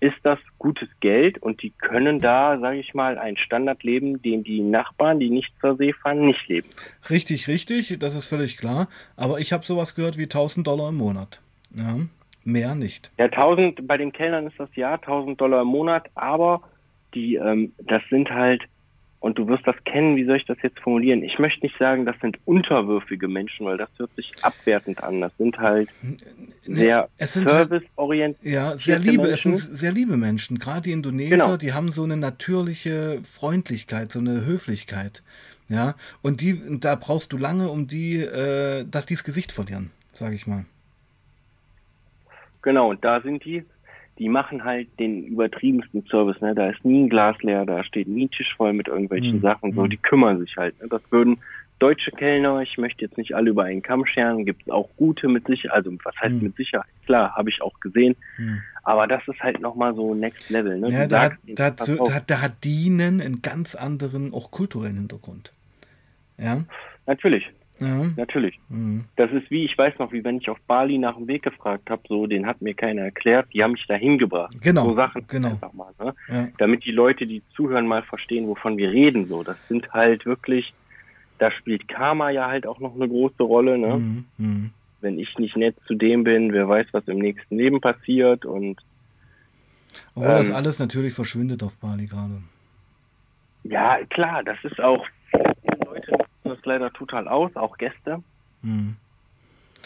ist das gutes Geld und die können da, sage ich mal, einen Standard leben, den die Nachbarn, die nicht zur See fahren, nicht leben. Richtig, richtig, das ist völlig klar. Aber ich habe sowas gehört wie 1000 Dollar im Monat. Ja, mehr nicht. Ja, 1000, bei den Kellnern ist das ja 1000 Dollar im Monat, aber die, ähm, das sind halt, und du wirst das kennen, wie soll ich das jetzt formulieren? Ich möchte nicht sagen, das sind unterwürfige Menschen, weil das hört sich abwertend an. Das sind halt sehr es sind halt, serviceorientiert. ja, sehr liebe, es Menschen. sind sehr liebe Menschen. Gerade die Indonesier, Genau. die haben so eine natürliche Freundlichkeit, so eine Höflichkeit. Ja, und die, da brauchst du lange, um die, äh, dass die das Gesicht verlieren, sage ich mal. Genau, und da sind die, die machen halt den übertriebensten Service. Ne? Da ist nie ein Glas leer, da steht nie ein Tisch voll mit irgendwelchen Mhm. Sachen. So, Mhm. die kümmern sich halt. Ne? Das würden deutsche Kellner, ich möchte jetzt nicht alle über einen Kamm scheren, gibt es auch gute mit Sicherheit, also was heißt Mhm. mit Sicherheit? Klar, habe ich auch gesehen. Hm. Aber das ist halt nochmal so Next Level. Ne? Ja, da hat, sagst, da, hat, so, da, da hat Dienen einen ganz anderen, auch kulturellen Hintergrund. Ja, Natürlich, ja. natürlich. Hm. Das ist wie, ich weiß noch, wie wenn ich auf Bali nach dem Weg gefragt habe, so, den hat mir keiner erklärt, die haben mich da hingebracht. Genau, So Sachen genau. einfach mal, ne? ja. damit die Leute, die zuhören, mal verstehen, wovon wir reden. So, das sind halt wirklich, da spielt Karma ja halt auch noch eine große Rolle. Ne? Hm, hm. Wenn ich nicht nett zu dem bin, wer weiß, was im nächsten Leben passiert. Und Obwohl das Ähm. alles natürlich verschwindet auf Bali gerade. ja, klar, das ist auch, das leider total aus, auch Gäste. Hm.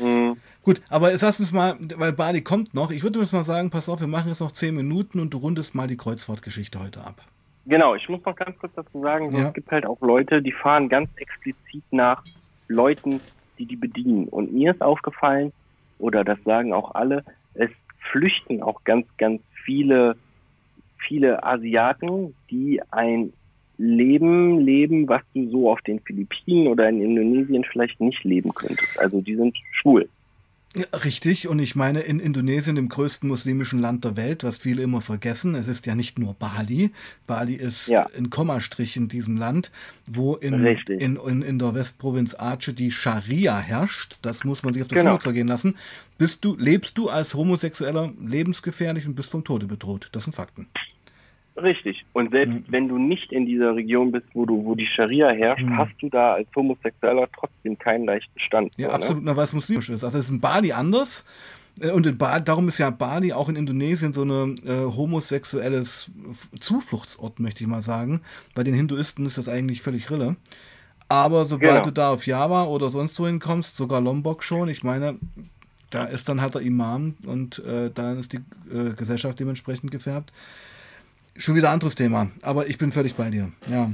Mhm. Gut, aber jetzt lass uns mal, weil Bali kommt noch. Ich würde jetzt mal sagen, pass auf, wir machen jetzt noch 10 Minuten und du rundest mal die Kreuzfahrtgeschichte heute ab. Genau, ich muss noch ganz kurz dazu sagen, so, Ja. es gibt halt auch Leute, die fahren ganz explizit nach Leuten, die die bedienen. Und mir ist aufgefallen, oder das sagen auch alle, es flüchten auch ganz, ganz viele, viele Asiaten, die ein Leben leben, was du so auf den Philippinen oder in Indonesien vielleicht nicht leben könntest. Also die sind schwul. Ja, richtig, und ich meine, in Indonesien, dem größten muslimischen Land der Welt, was viele immer vergessen, es ist ja nicht nur Bali. Bali ist Ja. ein Kommastrich in diesem Land, wo in, in, in, in der Westprovinz Aceh die Scharia herrscht. Das muss man sich auf der Genau. Zunge zergehen lassen. Bist du, lebst du als Homosexueller lebensgefährlich und bist vom Tode bedroht. Das sind Fakten. Richtig. Und selbst Mhm. wenn du nicht in dieser Region bist, wo du, wo die Scharia herrscht, Mhm. hast du da als Homosexueller trotzdem keinen leichten Stand. Ja, so, ne? absolut, na, weil es muslimisch ist. Also es ist in Bali anders. Äh, Und in Bali, darum ist ja Bali auch in Indonesien so ein äh, homosexuelles Zufluchtsort, möchte ich mal sagen. Bei den Hinduisten ist das eigentlich völlig Rille. Aber sobald Genau. du da auf Java oder sonst wohin kommst, sogar Lombok schon, ich meine, da ist dann halt der Imam und äh, dann ist die äh, Gesellschaft dementsprechend gefärbt. Schon wieder ein anderes Thema, aber ich bin völlig bei dir. Ja,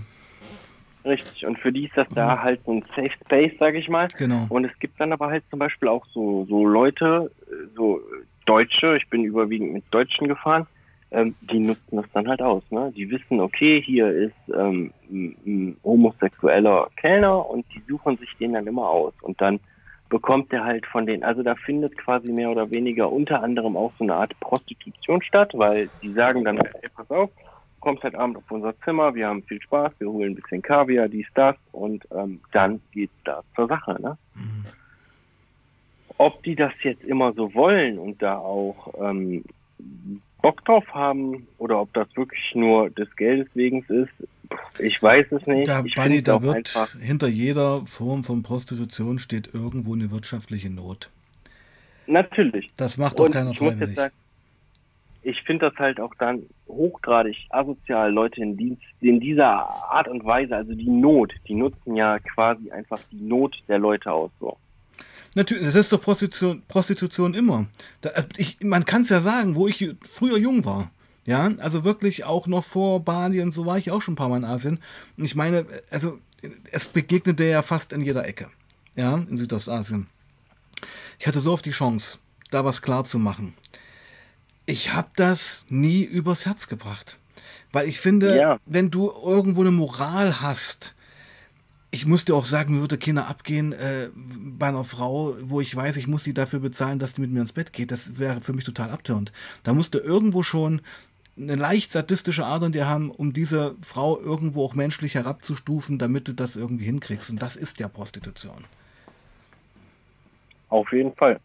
Richtig. Und für die ist das da halt so ein Safe Space, sage ich mal. genau. Und es gibt dann aber halt zum Beispiel auch so, so Leute, so Deutsche, ich bin überwiegend mit Deutschen gefahren, ähm, die nutzen das dann halt aus. Ne? Die wissen, okay, hier ist ähm, ein homosexueller Kellner und die suchen sich den dann immer aus. Und dann bekommt er halt von denen, also da findet quasi mehr oder weniger unter anderem auch so eine Art Prostitution statt, weil die sagen dann, hey, pass auf, kommst halt abends auf unser Zimmer, wir haben viel Spaß, wir holen ein bisschen Kaviar, dies, das und ähm, dann geht's da zur Sache. Ne? Mhm. Ob die das jetzt immer so wollen und da auch ähm, Bock drauf haben oder ob das wirklich nur des Geldes wegen ist, ich weiß es nicht. Da, ich Bunny, da wird einfach, hinter jeder Form von Prostitution steht irgendwo eine wirtschaftliche Not. Natürlich. Das macht doch Und keiner freiwillig. Sagen, ich finde das halt auch dann hochgradig asozial, Leute in, Dienst, in dieser Art und Weise, also die Not, die nutzen ja quasi einfach die Not der Leute aus. So. Natürlich, das ist doch Prostitution, Prostitution immer. Da, äh, ich, man kann es ja sagen, wo ich früher jung war. Ja, also wirklich auch noch vor Bali und so war ich auch schon ein paar Mal in Asien. Und ich meine, also es begegnete ja fast in jeder Ecke. Ja, in Südostasien. Ich hatte so oft die Chance, da was klar zu machen. Ich habe das nie übers Herz gebracht. Weil ich finde, ja. wenn du irgendwo eine Moral hast, ich musste auch sagen, mir würde keiner abgehen äh, bei einer Frau, wo ich weiß, ich muss sie dafür bezahlen, dass die mit mir ins Bett geht. Das wäre für mich total abtörend. Da musste irgendwo schon eine leicht sadistische Art an dir haben, um diese Frau irgendwo auch menschlich herabzustufen, damit du das irgendwie hinkriegst. Und das ist ja Prostitution. Auf jeden Fall.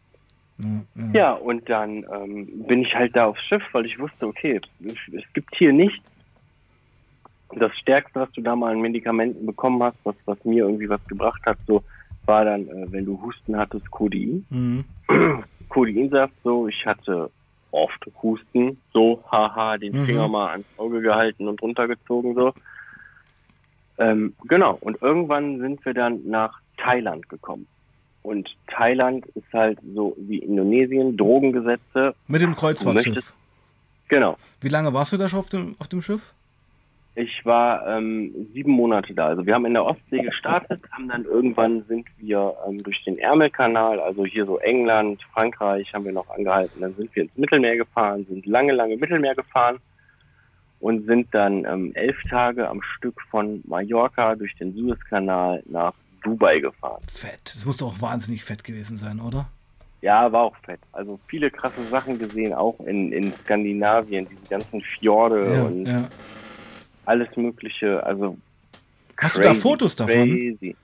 Ja, ja. ja und dann ähm, bin ich halt da aufs Schiff, weil ich wusste, okay, es gibt hier nichts, das Stärkste, was du da mal an Medikamenten bekommen hast, was, was mir irgendwie was gebracht hat, so war dann, äh, wenn du Husten hattest, Codein. Mhm. Codeinsaft, so, ich hatte oft Husten, so, haha, den mhm. Finger mal ans Auge gehalten und runtergezogen, so. Ähm, genau, und irgendwann sind wir dann nach Thailand gekommen. Und Thailand ist halt so wie Indonesien, Drogengesetze. Mit dem Kreuzfahrtschiff. Genau. Wie lange warst du da schon auf dem, auf dem Schiff? Ich war ähm, sieben Monate da. Also wir haben in der Ostsee gestartet, haben dann irgendwann sind wir ähm, durch den Ärmelkanal, also hier so England, Frankreich, haben wir noch angehalten. Dann sind wir ins Mittelmeer gefahren, sind lange, lange Mittelmeer gefahren und sind dann ähm, elf Tage am Stück von Mallorca durch den Suezkanal nach Dubai gefahren. Fett. Das muss doch auch wahnsinnig fett gewesen sein, oder? Ja, war auch fett. Also viele krasse Sachen gesehen, auch in, in Skandinavien, diese ganzen Fjorde ja, und ja alles Mögliche. Also Hast crazy, du da Fotos davon? Crazy.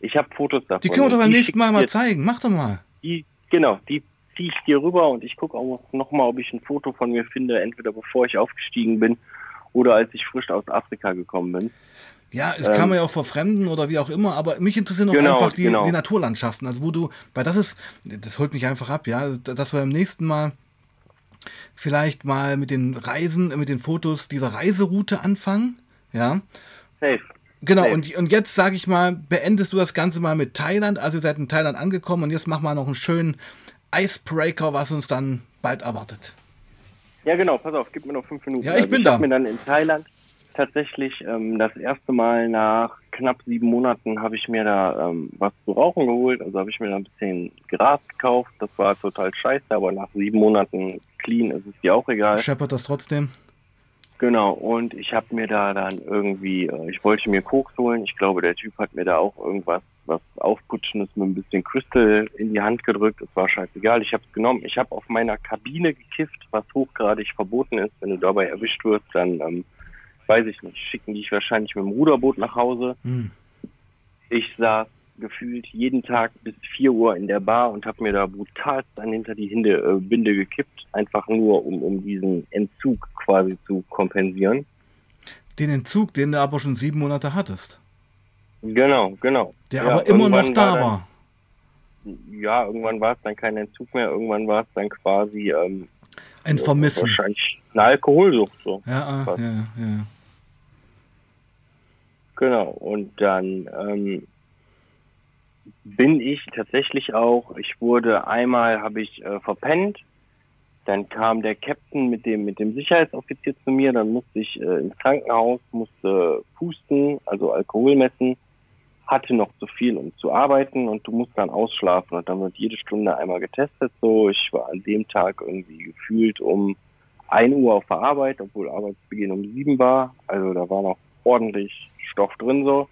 Ich habe Fotos davon. Die können wir doch beim nächsten Mal mal zeigen. Mach doch mal. Die, genau, die ziehe ich dir rüber und ich gucke auch noch mal, ob ich ein Foto von mir finde, entweder bevor ich aufgestiegen bin oder als ich frisch aus Afrika gekommen bin. Ja, es ähm, kann man ja auch verfremden oder wie auch immer, aber mich interessieren auch genau, einfach die, genau. die Naturlandschaften. Also wo du, weil das ist, das holt mich einfach ab, ja, dass wir beim nächsten Mal vielleicht mal mit den Reisen, mit den Fotos dieser Reiseroute anfangen. Ja. Safe. Genau, Safe. Und, und jetzt sage ich mal, beendest du das Ganze mal mit Thailand. Also ihr seid in Thailand angekommen und jetzt machen wir noch einen schönen Icebreaker, was uns dann bald erwartet. Ja, genau, pass auf, gib mir noch fünf Minuten. Ja, ich also bin ich da. mir dann in Thailand tatsächlich ähm, das erste Mal nach knapp sieben Monaten habe ich mir da ähm, was zu rauchen geholt. Also habe ich mir da ein bisschen Gras gekauft. Das war total scheiße, aber nach sieben Monaten clean ist es dir auch egal. Scheppert das trotzdem? Genau, und ich habe mir da dann irgendwie, äh, ich wollte mir Koks holen. Ich glaube, der Typ hat mir da auch irgendwas, was Aufputschendes mit ein bisschen Crystal in die Hand gedrückt. Es war scheißegal. Ich habe es genommen. Ich habe auf meiner Kabine gekifft, was hochgradig verboten ist. Wenn du dabei erwischt wirst, dann ähm, weiß ich nicht, schicken die ich wahrscheinlich mit dem Ruderboot nach Hause. Hm. Ich saß gefühlt jeden Tag bis 4 Uhr in der Bar und habe mir da brutalst dann hinter die Hinde, äh, Binde gekippt, einfach nur um, um diesen Entzug quasi zu kompensieren. Den Entzug, den du aber schon sieben Monate hattest. Genau, genau. Der ja, aber immer noch da war. war. Dann, ja, irgendwann war es dann kein Entzug mehr, irgendwann war es dann quasi ähm, ein Vermissen. Wahrscheinlich eine Alkoholsucht so. Ja, ah, ja, ja. Genau, und dann ähm, bin ich tatsächlich auch, ich wurde einmal, habe ich äh, verpennt, dann kam der Captain mit dem, mit dem Sicherheitsoffizier zu mir, dann musste ich äh, ins Krankenhaus, musste pusten, also Alkohol messen, hatte noch zu viel, um zu arbeiten und du musst dann ausschlafen und dann wird jede Stunde einmal getestet. So, ich war an dem Tag irgendwie gefühlt um 1 Uhr auf der Arbeit, obwohl Arbeitsbeginn um 7 war. Also da war noch ordentlich Stoff drin so.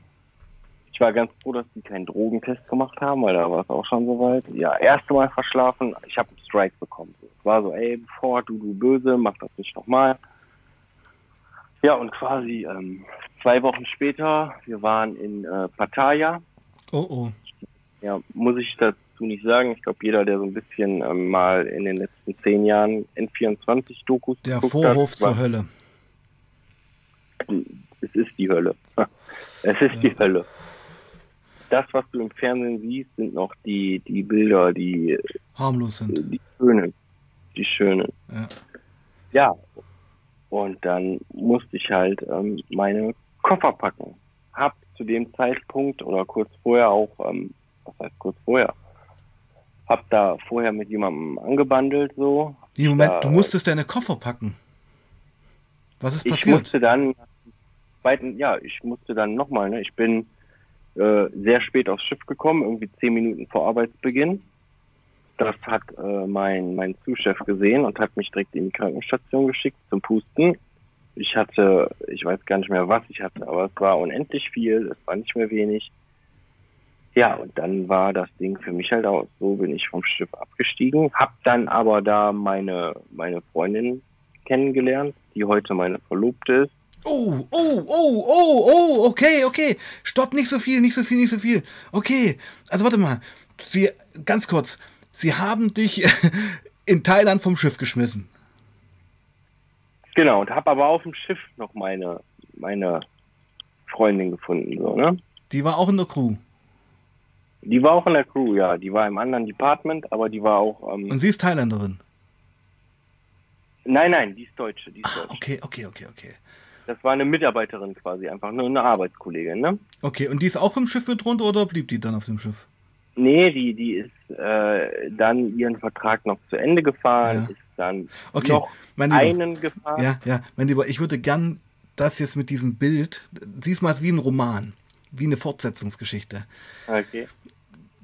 Ich war ganz froh, dass die keinen Drogentest gemacht haben, weil da war es auch schon soweit. Ja, erste Mal verschlafen, ich habe einen Strike bekommen. Es war so, ey, bevor du, du böse, mach das nicht nochmal. Ja, und quasi ähm, zwei Wochen später, wir waren in äh, Pattaya. Oh, oh. Ja, muss ich dazu nicht sagen. Ich glaube, jeder, der so ein bisschen ähm, mal in den letzten zehn Jahren N24-Dokus Der Vorhof hat, zur war- Hölle. es ist die Hölle. Es ist Ja. die Hölle. Das, was du im Fernsehen siehst, sind noch die, die Bilder, die, Harmlos sind. die schönen. Die schönen. Ja. Ja. Und dann musste ich halt ähm, meine Koffer packen. Hab zu dem Zeitpunkt oder kurz vorher auch, ähm, was heißt kurz vorher, hab da vorher mit jemandem angebandelt so. Wie, Moment, Ja, du musstest deine Koffer packen. Was ist Ich passiert? musste dann, zweiten, ja, ich musste dann nochmal, ne, ich bin äh, sehr spät aufs Schiff gekommen, irgendwie zehn Minuten vor Arbeitsbeginn. Das hat äh, mein, mein Zuschef gesehen und hat mich direkt in die Krankenstation geschickt zum Pusten. Ich hatte, ich weiß gar nicht mehr, was ich hatte, aber es war unendlich viel, es war nicht mehr wenig. Ja, und dann war das Ding für mich halt aus. So bin ich vom Schiff abgestiegen, hab dann aber da meine, meine Freundin kennengelernt, die heute meine Verlobte ist. Oh, oh, oh, oh, oh, okay, okay. Stopp, nicht so viel, nicht so viel, nicht so viel. Okay, also warte mal. Sie, ganz kurz, Sie haben dich in Thailand vom Schiff geschmissen. Genau, und habe aber auf dem Schiff noch meine, meine Freundin gefunden. So, ne? Die war auch in der Crew. Die war auch in der Crew, ja. Die war im anderen Department, aber die war auch. Ähm, Und sie ist Thailänderin. nein, nein, die ist Deutsche. Die ist Ah, Deutsche. okay, okay, okay, okay. Das war eine Mitarbeiterin quasi, einfach nur eine Arbeitskollegin, ne? Okay, und die ist auch vom Schiff mit runter oder blieb die dann auf dem Schiff? Nee, die, die ist äh, dann ihren Vertrag noch zu Ende gefahren, Ja. ist dann Okay, noch Lieber. einen gefahren. Ja, ja, mein Lieber, ich würde gern das jetzt mit diesem Bild, siehst mal wie ein Roman, wie eine Fortsetzungsgeschichte. Okay.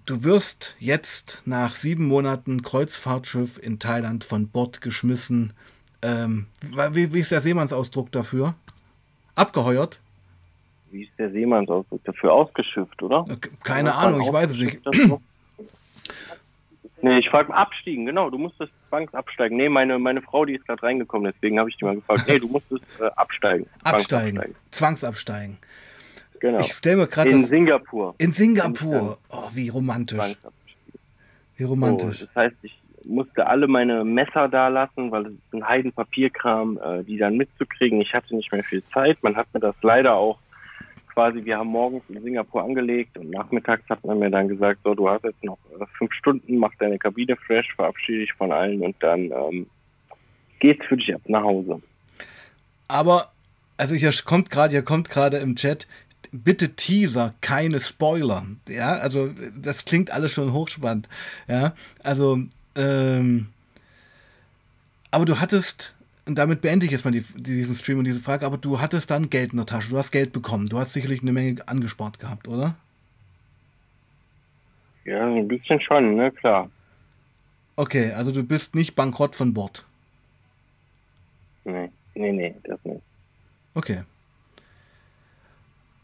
Du wirst jetzt nach sieben Monaten Kreuzfahrtschiff in Thailand von Bord geschmissen. Ähm, wie, wie ist der Seemannsausdruck dafür? Abgeheuert? Wie ist der Seemannsausdruck dafür ausgeschifft, oder? Keine Was Ahnung, ich weiß es nicht. Nee, ich frage abstiegen, genau, du musstest zwangsabsteigen. Nee, meine, meine Frau, die ist gerade reingekommen, deswegen habe ich die mal gefragt, nee, du musstest äh, absteigen. Absteigen. Zwangsabsteigen. Genau. Ich stelle mir gerade In das. Singapur. In Singapur. Oh, wie romantisch. Wie So, romantisch. das heißt, ich musste alle meine Messer da lassen, weil es ist ein Heidenpapierkram, äh, die dann mitzukriegen. Ich hatte nicht mehr viel Zeit. Man hat mir das leider auch quasi, wir haben morgens in Singapur angelegt und nachmittags hat man mir dann gesagt, so, du hast jetzt noch äh, fünf Stunden, mach deine Kabine fresh, verabschiede dich von allen und dann ähm, geht's für dich ab nach Hause. Aber, also hier kommt gerade, hier kommt gerade im Chat, bitte Teaser, keine Spoiler. Ja, also das klingt alles schon hochspannend. Ja, also, ähm, aber du hattest, und damit beende ich jetzt mal die, diesen Stream und diese Frage, aber du hattest dann Geld in der Tasche, du hast Geld bekommen, du hast sicherlich eine Menge angespart gehabt, oder? Ja, ein bisschen schon, ne, klar. Okay, also du bist nicht bankrott von Bord. Nee, nee, nee, das nicht. Okay.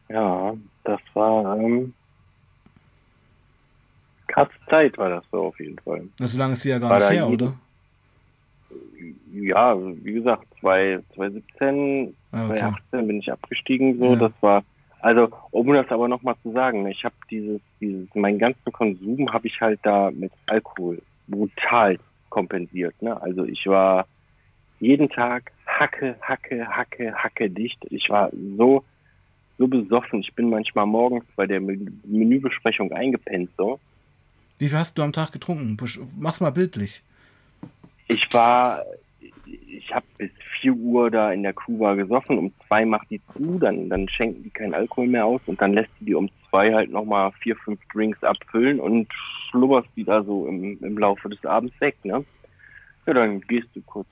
Ja, das war ähm, krasse Zeit war das so auf jeden Fall. Also so lange ist sie ja gar War nicht her, oder? Ja, wie gesagt, zwei- 2017, Ah, okay. 2018 bin ich abgestiegen so. Ja. Das war, also um das aber nochmal zu sagen, ich habe dieses, dieses, meinen ganzen Konsum habe ich halt da mit Alkohol brutal kompensiert. Ne? Also ich war jeden Tag Hacke, Hacke, Hacke, Hacke dicht. Ich war so, so besoffen. Ich bin manchmal morgens bei der Men- Menübesprechung eingepennt so. Wie viel hast du am Tag getrunken? Mach's mal bildlich. Ich war, ich habe bis 4 Uhr da in der Kuba gesoffen, um zwei macht die zu, dann, dann schenken die keinen Alkohol mehr aus und dann lässt die die um zwei halt nochmal vier, fünf Drinks abfüllen und schlubberst die da so im, im Laufe des Abends weg, ne? Ja, dann gehst du kurz.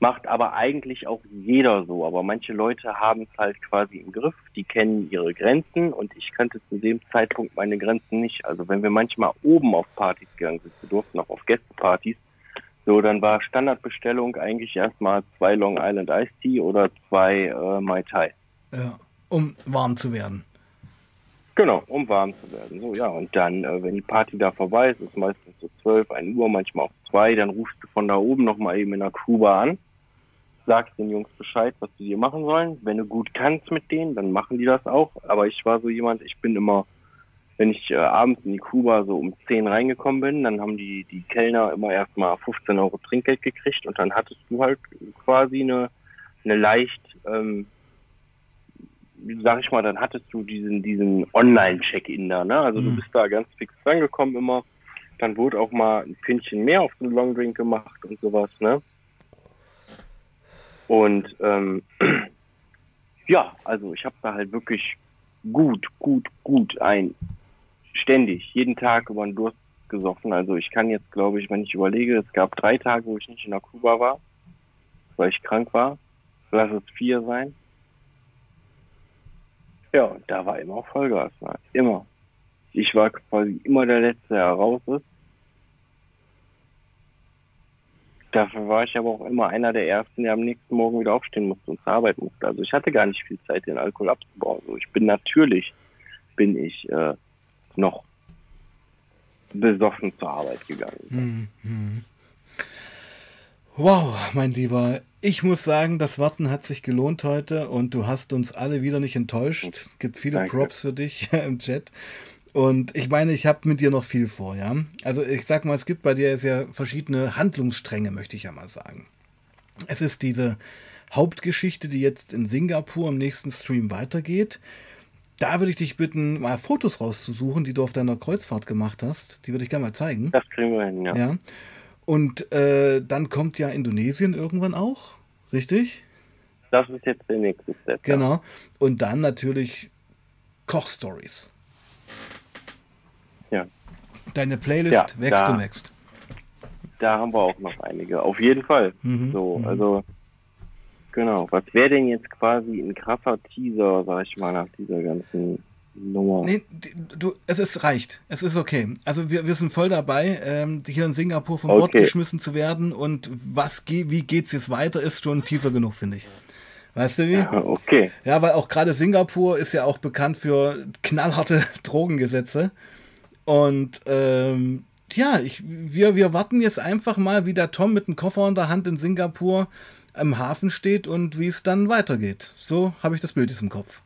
Macht aber eigentlich auch jeder so, aber manche Leute haben es halt quasi im Griff, die kennen ihre Grenzen und ich kannte zu dem Zeitpunkt meine Grenzen nicht. Also wenn wir manchmal oben auf Partys gegangen sind, wir durften auch auf Gästepartys, So, dann war Standardbestellung eigentlich erstmal zwei Long Island Iced Tea oder zwei äh, Mai Tai. Ja, um warm zu werden. Genau, um warm zu werden. So, ja, und dann, äh, wenn die Party da vorbei ist, ist meistens so 12, 1 Uhr, manchmal auch 2, dann rufst du von da oben nochmal eben in der Kuba an, sagst den Jungs Bescheid, was die dir machen sollen. Wenn du gut kannst mit denen, dann machen die das auch. Aber ich war so jemand, ich bin immer wenn ich äh, abends in die Kuba so um 10 reingekommen bin, dann haben die, die Kellner immer erstmal 15 Euro Trinkgeld gekriegt und dann hattest du halt quasi eine, eine leicht, ähm, sag ich mal, dann hattest du diesen, diesen Online-Check-In da, ne? Also mhm. du bist da ganz fix reingekommen immer. Dann wurde auch mal ein Pünktchen mehr auf den Longdrink gemacht und sowas, ne? Und ähm, ja, also ich habe da halt wirklich gut, gut, gut ein ständig, jeden Tag über den Durst gesoffen. Also ich kann jetzt, glaube ich, wenn ich überlege, es gab drei Tage, wo ich nicht in der Kuba war, weil ich krank war. Lass es vier sein. Ja, da war immer Vollgas, ne? immer. Ich war quasi immer der Letzte, der raus ist. Dafür war ich aber auch immer einer der Ersten, der am nächsten Morgen wieder aufstehen musste und zur Arbeit musste. Also ich hatte gar nicht viel Zeit, den Alkohol abzubauen. Also ich bin natürlich, bin ich äh, noch besoffen zur Arbeit gegangen. Mhm. Wow, mein Lieber, ich muss sagen, das Warten hat sich gelohnt heute und du hast uns alle wieder nicht enttäuscht. Es gibt viele Danke. Props für dich im Chat. Und ich meine, ich habe mit dir noch viel vor, ja. Also ich sag mal, es gibt bei dir ja verschiedene Handlungsstränge, möchte ich ja mal sagen. Es ist diese Hauptgeschichte, die jetzt in Singapur im nächsten Stream weitergeht. Da würde ich dich bitten, mal Fotos rauszusuchen, die du auf deiner Kreuzfahrt gemacht hast. Die würde ich gerne mal zeigen. Das kriegen wir hin, ja. ja. Und äh, dann kommt ja Indonesien irgendwann auch, richtig? Das ist jetzt der nächste Step. Genau. Und dann natürlich Kochstories. Deine Playlist ja, wächst da, und wächst. Da haben wir auch noch einige. Auf jeden Fall. Mhm, so, mhm. also Genau. Was wäre denn jetzt quasi ein krasser Teaser, sag ich mal, nach dieser ganzen Nummer? Nee, du, es ist reicht. Es ist okay. Also wir, wir sind voll dabei, ähm, hier in Singapur vom okay. Bord geschmissen zu werden und was wie geht's jetzt weiter, ist schon ein Teaser genug, finde ich. Weißt du wie? Ja, okay. Ja, weil auch gerade Singapur ist ja auch bekannt für knallharte Drogengesetze. Und ähm, tja, ich, wir, wir warten jetzt einfach mal, wie der Tom mit dem Koffer in der Hand in Singapur im Hafen steht und wie es dann weitergeht. So habe ich das Bild jetzt im Kopf.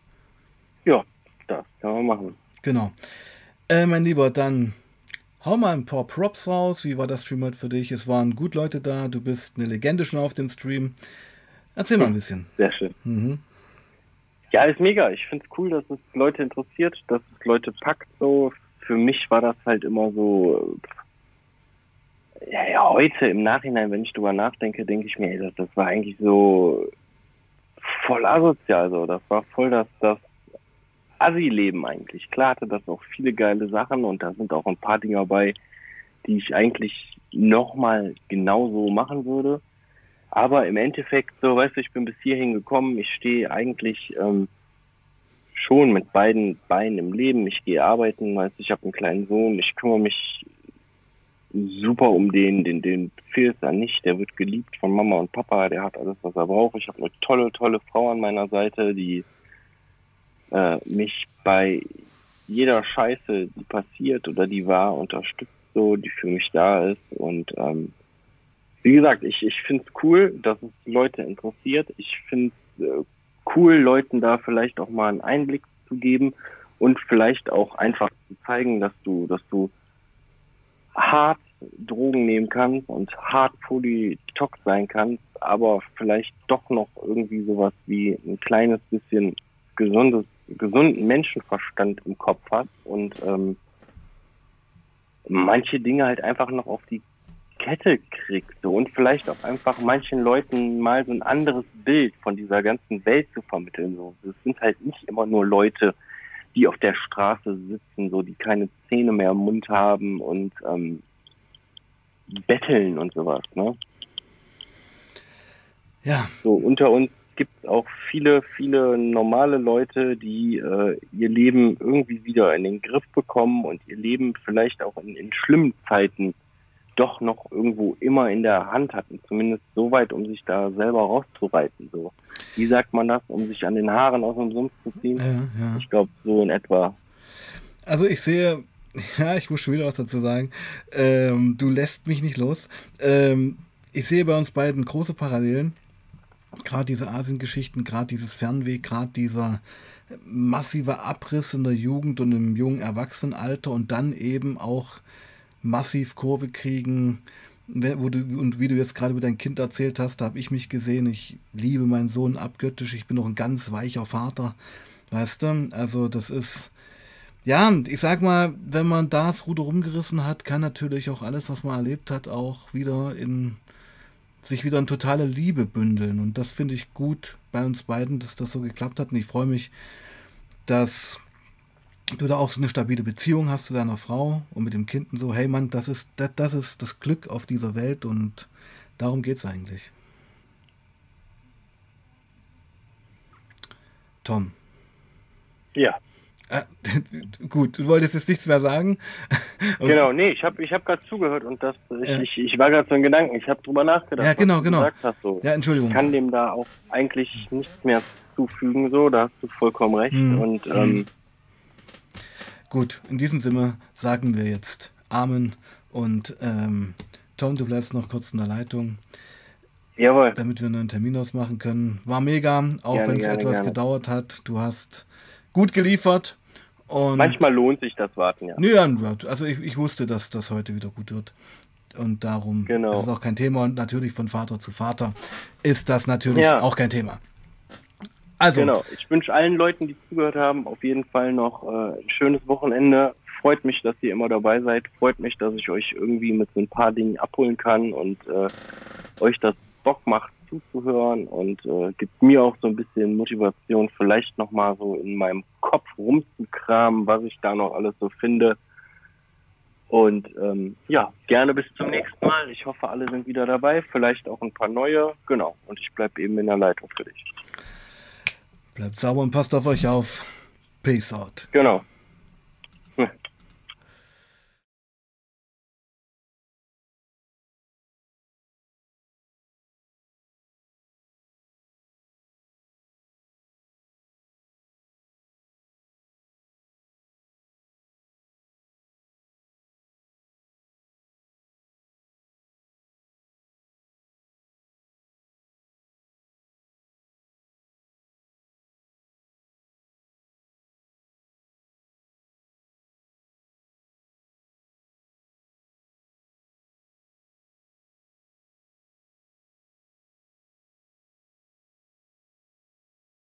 Ja, das kann man machen. Genau. Äh, mein Lieber, dann hau mal ein paar Props raus. Wie war das Stream heute für dich? Es waren gut Leute da. Du bist eine Legende schon auf dem Stream. Erzähl mal ein bisschen. Sehr schön. Mhm. Ja, ist mega. Ich finde es cool, dass es Leute interessiert, dass es Leute packt. So für mich war das halt immer so ja, ja, heute im Nachhinein, wenn ich drüber nachdenke, denke ich mir, ey, das, das war eigentlich so voll asozial. So. Das war voll das, das Assi-Leben eigentlich. Klar hatte das auch viele geile Sachen und da sind auch ein paar Dinge dabei, die ich eigentlich nochmal genauso machen würde. Aber im Endeffekt, so weißt du, ich bin bis hierhin gekommen, ich stehe eigentlich ähm, schon mit beiden Beinen im Leben. Ich gehe arbeiten, weißt du, ich habe einen kleinen Sohn, ich kümmere mich super um den, den, den fehlt da nicht. Der wird geliebt von Mama und Papa, der hat alles, was er braucht. Ich habe eine tolle, tolle Frau an meiner Seite, die äh, mich bei jeder Scheiße, die passiert oder die war, unterstützt so, die für mich da ist. Und ähm, wie gesagt, ich, ich finde es cool, dass es Leute interessiert. Ich finde es äh, cool, Leuten da vielleicht auch mal einen Einblick zu geben und vielleicht auch einfach zu zeigen, dass du, dass du hart Drogen nehmen kannst und hart polytox sein kannst, aber vielleicht doch noch irgendwie sowas wie ein kleines bisschen gesundes, gesunden Menschenverstand im Kopf hast und ähm, manche Dinge halt einfach noch auf die Kette kriegst so, und vielleicht auch einfach manchen Leuten mal so ein anderes Bild von dieser ganzen Welt zu vermitteln. So. Es sind halt nicht immer nur Leute, die auf der Straße sitzen, so die keine Zähne mehr im Mund haben und ähm, betteln und sowas, ne? Ja. So unter uns gibt es auch viele, viele normale Leute, die äh, ihr Leben irgendwie wieder in den Griff bekommen und ihr Leben vielleicht auch in, in schlimmen Zeiten doch noch irgendwo immer in der Hand hatten, zumindest so weit, um sich da selber rauszureiten. So. Wie sagt man das, um sich an den Haaren aus dem Sumpf zu ziehen? Ja, ja. Ich glaube, so in etwa. Also ich sehe, ja, ich muss schon wieder was dazu sagen. Ähm, du lässt mich nicht los. Ähm, ich sehe bei uns beiden große Parallelen. Gerade diese Asien-Geschichten, gerade dieses Fernweg, gerade dieser massive Abriss in der Jugend und im jungen Erwachsenenalter und dann eben auch massiv Kurve kriegen. Wo du, und wie du jetzt gerade über dein Kind erzählt hast, da habe ich mich gesehen, ich liebe meinen Sohn abgöttisch, ich bin noch ein ganz weicher Vater. Weißt du, also das ist, ja, ich sag mal, wenn man das Ruder rumgerissen hat, kann natürlich auch alles, was man erlebt hat, auch wieder in sich wieder in totale Liebe bündeln. Und das finde ich gut bei uns beiden, dass das so geklappt hat. Und ich freue mich, dass du da auch so eine stabile Beziehung hast zu deiner Frau und mit dem Kind und so, hey Mann, das ist, das, das ist das Glück auf dieser Welt und darum geht es eigentlich. Tom. Ja. Äh, gut, du wolltest jetzt nichts mehr sagen. okay. Genau, nee, ich habe ich hab gerade zugehört und das, ich, ja. ich, ich war gerade so in Gedanken, ich habe drüber nachgedacht. Ja, genau, genau. So. Ja, Entschuldigung. Ich kann dem da auch eigentlich nichts mehr zufügen, so, da hast du vollkommen recht. Mhm. Und ähm, Gut, in diesem Sinne sagen wir jetzt Amen und ähm, Tom, du bleibst noch kurz in der Leitung. Jawohl. Damit wir einen Termin ausmachen können. War mega, auch wenn es etwas gerne. gedauert hat. Du hast gut geliefert. Und Manchmal lohnt sich das Warten, ja. Nö, also ich, ich wusste, dass das heute wieder gut wird. Und darum genau. ist es auch kein Thema. Und natürlich von Vater zu Vater ist das natürlich ja. auch kein Thema. Also. Genau. Ich wünsche allen Leuten, die zugehört haben, auf jeden Fall noch äh, ein schönes Wochenende. Freut mich, dass ihr immer dabei seid. Freut mich, dass ich euch irgendwie mit so ein paar Dingen abholen kann und äh, euch das Bock macht zuzuhören und äh, gibt mir auch so ein bisschen Motivation, vielleicht nochmal so in meinem Kopf rumzukramen, was ich da noch alles so finde. Und ähm, ja, gerne bis zum nächsten Mal. Ich hoffe, alle sind wieder dabei. Vielleicht auch ein paar neue. Genau. Und ich bleibe eben in der Leitung für dich. Bleibt sauber und passt auf euch auf. Peace out. Genau.